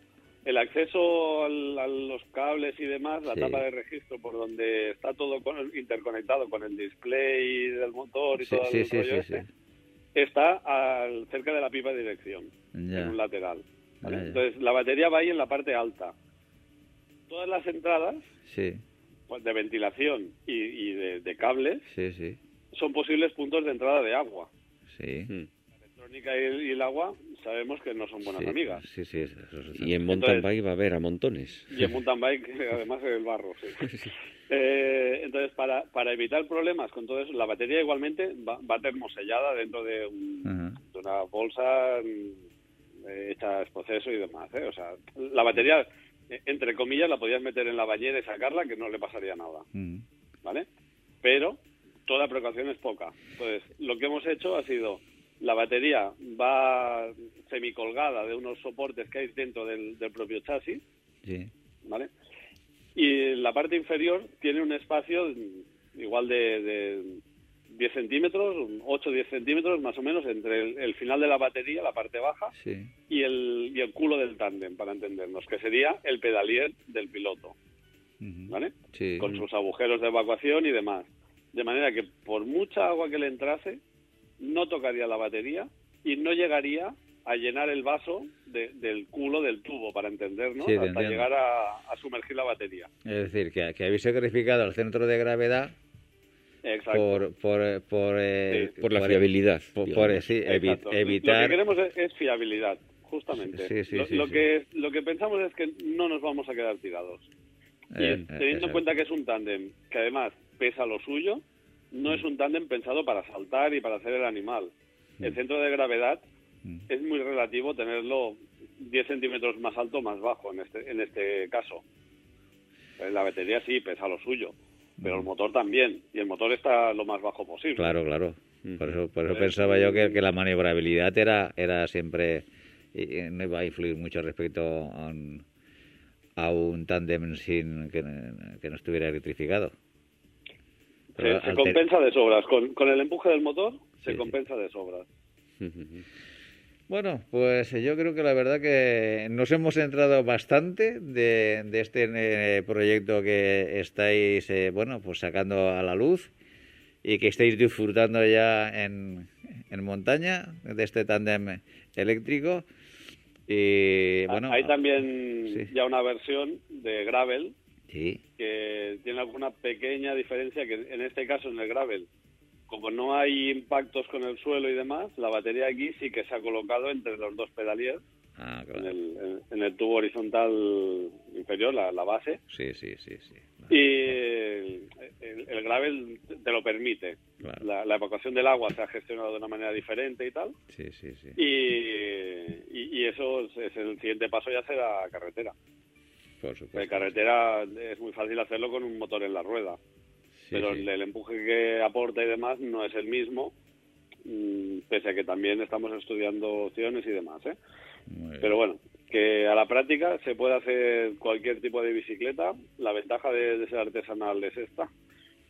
El acceso al- a los cables y demás, la Sí. tapa de registro por donde está todo con- interconectado con el display del motor y Sí, todo el rollo este, está al- cerca de la pipa de dirección, Ya. en un lateral. ¿vale? Ya, ya. Entonces la batería va ahí en la parte alta. Todas las entradas Sí, pues, de ventilación y, y de, de cables sí, sí, son posibles puntos de entrada de agua. sí. Mm. La electrónica y el, y el agua sabemos que no son buenas sí, amigas. Sí, sí, eso- eso- eso- Y en mountain Entonces- bike va a haber a montones. Y en mountain bike, además, en el barro. sí. Eh, entonces, para, para evitar problemas con todo eso, la batería igualmente va, va termosellada dentro de, un- de una bolsa mm, eh, hecha proceso y demás. ¿eh? O sea, la batería, entre comillas, la podías meter en la bañera y sacarla, que no le pasaría nada. Mm. ¿vale? Pero toda precaución es poca. Entonces, lo que hemos hecho ha sido, la batería va semicolgada de unos soportes que hay dentro del, del propio chasis, Sí. ¿vale? Y la parte inferior tiene un espacio igual de, de 10 centímetros, 8 o 10 centímetros más o menos, entre el, el final de la batería, la parte baja, Sí. y el, y el culo del tándem, para entendernos, que sería el pedalier del piloto. ¿vale? Sí. con sus agujeros de evacuación y demás. De manera que por mucha agua que le entrase, no tocaría la batería y no llegaría a llenar el vaso de- del culo del tubo, para entendernos, Sí, hasta entiendo. llegar a, a sumergir la batería. Es decir, que, que habéis sacrificado el centro de gravedad Exacto. por por por, eh, Sí. Por la fiabilidad. por, por, sí, evi- Exacto. Lo evitar que queremos es, es fiabilidad, justamente. Sí, lo, que, lo que pensamos es que no nos vamos a quedar tirados. Eh, eh, teniendo en cuenta que es un tándem que además pesa lo suyo, no Mm. es un tándem pensado para saltar y para hacer el animal. El centro de gravedad Mm. es muy relativo tenerlo 10 centímetros más alto o más bajo en este, en este caso. Eh, La batería sí pesa lo suyo, pero el motor también, y el motor está lo más bajo posible. Claro, claro. Por eso, por eso pensaba yo que, que la maniobrabilidad era, era siempre, y no iba a influir mucho respecto a un, a un tándem sin que, que no estuviera electrificado. Se, compensa de sobras. Con, con el empuje del motor, se Sí, compensa de sobras. Bueno, pues yo creo que la verdad que nos hemos centrado bastante de, de este eh, proyecto que estáis, eh, bueno, pues sacando a la luz y que estáis disfrutando ya en, en montaña de este tándem eléctrico. Y bueno, Hay también sí. ya una versión de gravel sí, que tiene alguna pequeña diferencia que en este caso en el gravel como no hay impactos con el suelo y demás la batería aquí sí que se ha colocado entre los dos pedaliers ah, en el, en- el tubo horizontal inferior la, la base sí, sí, sí, sí. y el, el- el gravel te lo permite Claro. la, la evacuación del agua se ha gestionado de una manera diferente y tal Sí, sí, sí. y, y, y eso es, el siguiente paso ya será carretera Por de supuesto. carretera es muy fácil hacerlo con un motor en la rueda pero el, el empuje que aporta y demás no es el mismo, mm, pese a que también estamos estudiando opciones y demás. ¿eh? Pero bueno, que a la práctica se puede hacer cualquier tipo de bicicleta. La ventaja de, de ser artesanal es esta,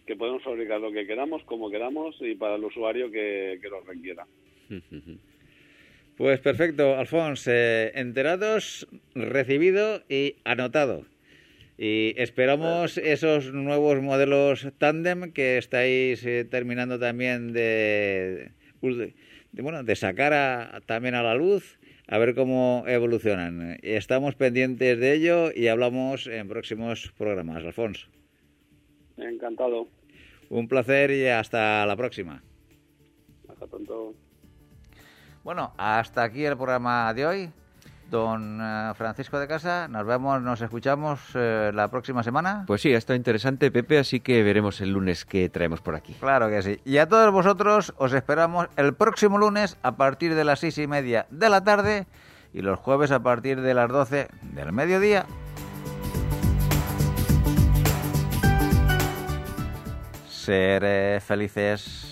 que podemos fabricar lo que queramos, como queramos y para el usuario que, que lo requiera. Pues perfecto, Alfonso. eh, enterados, recibido y anotado. Y esperamos esos nuevos modelos tándem que estáis eh, terminando también de, de- bueno, de sacar a- también a la luz, a ver cómo evolucionan. Estamos pendientes de ello y hablamos en próximos programas. Alfonso, Encantado. un placer y hasta la próxima. Hasta pronto. Bueno, hasta aquí el programa de hoy. Don eh, Francisco de Casa, nos vemos, nos escuchamos eh, la próxima semana. Pues sí, ha estado interesante, Pepe, así que veremos el lunes qué traemos por aquí. Claro que sí. Y a todos vosotros os esperamos el próximo lunes a partir de las seis y media de la tarde y los jueves a partir de las doce del mediodía. Ser felices.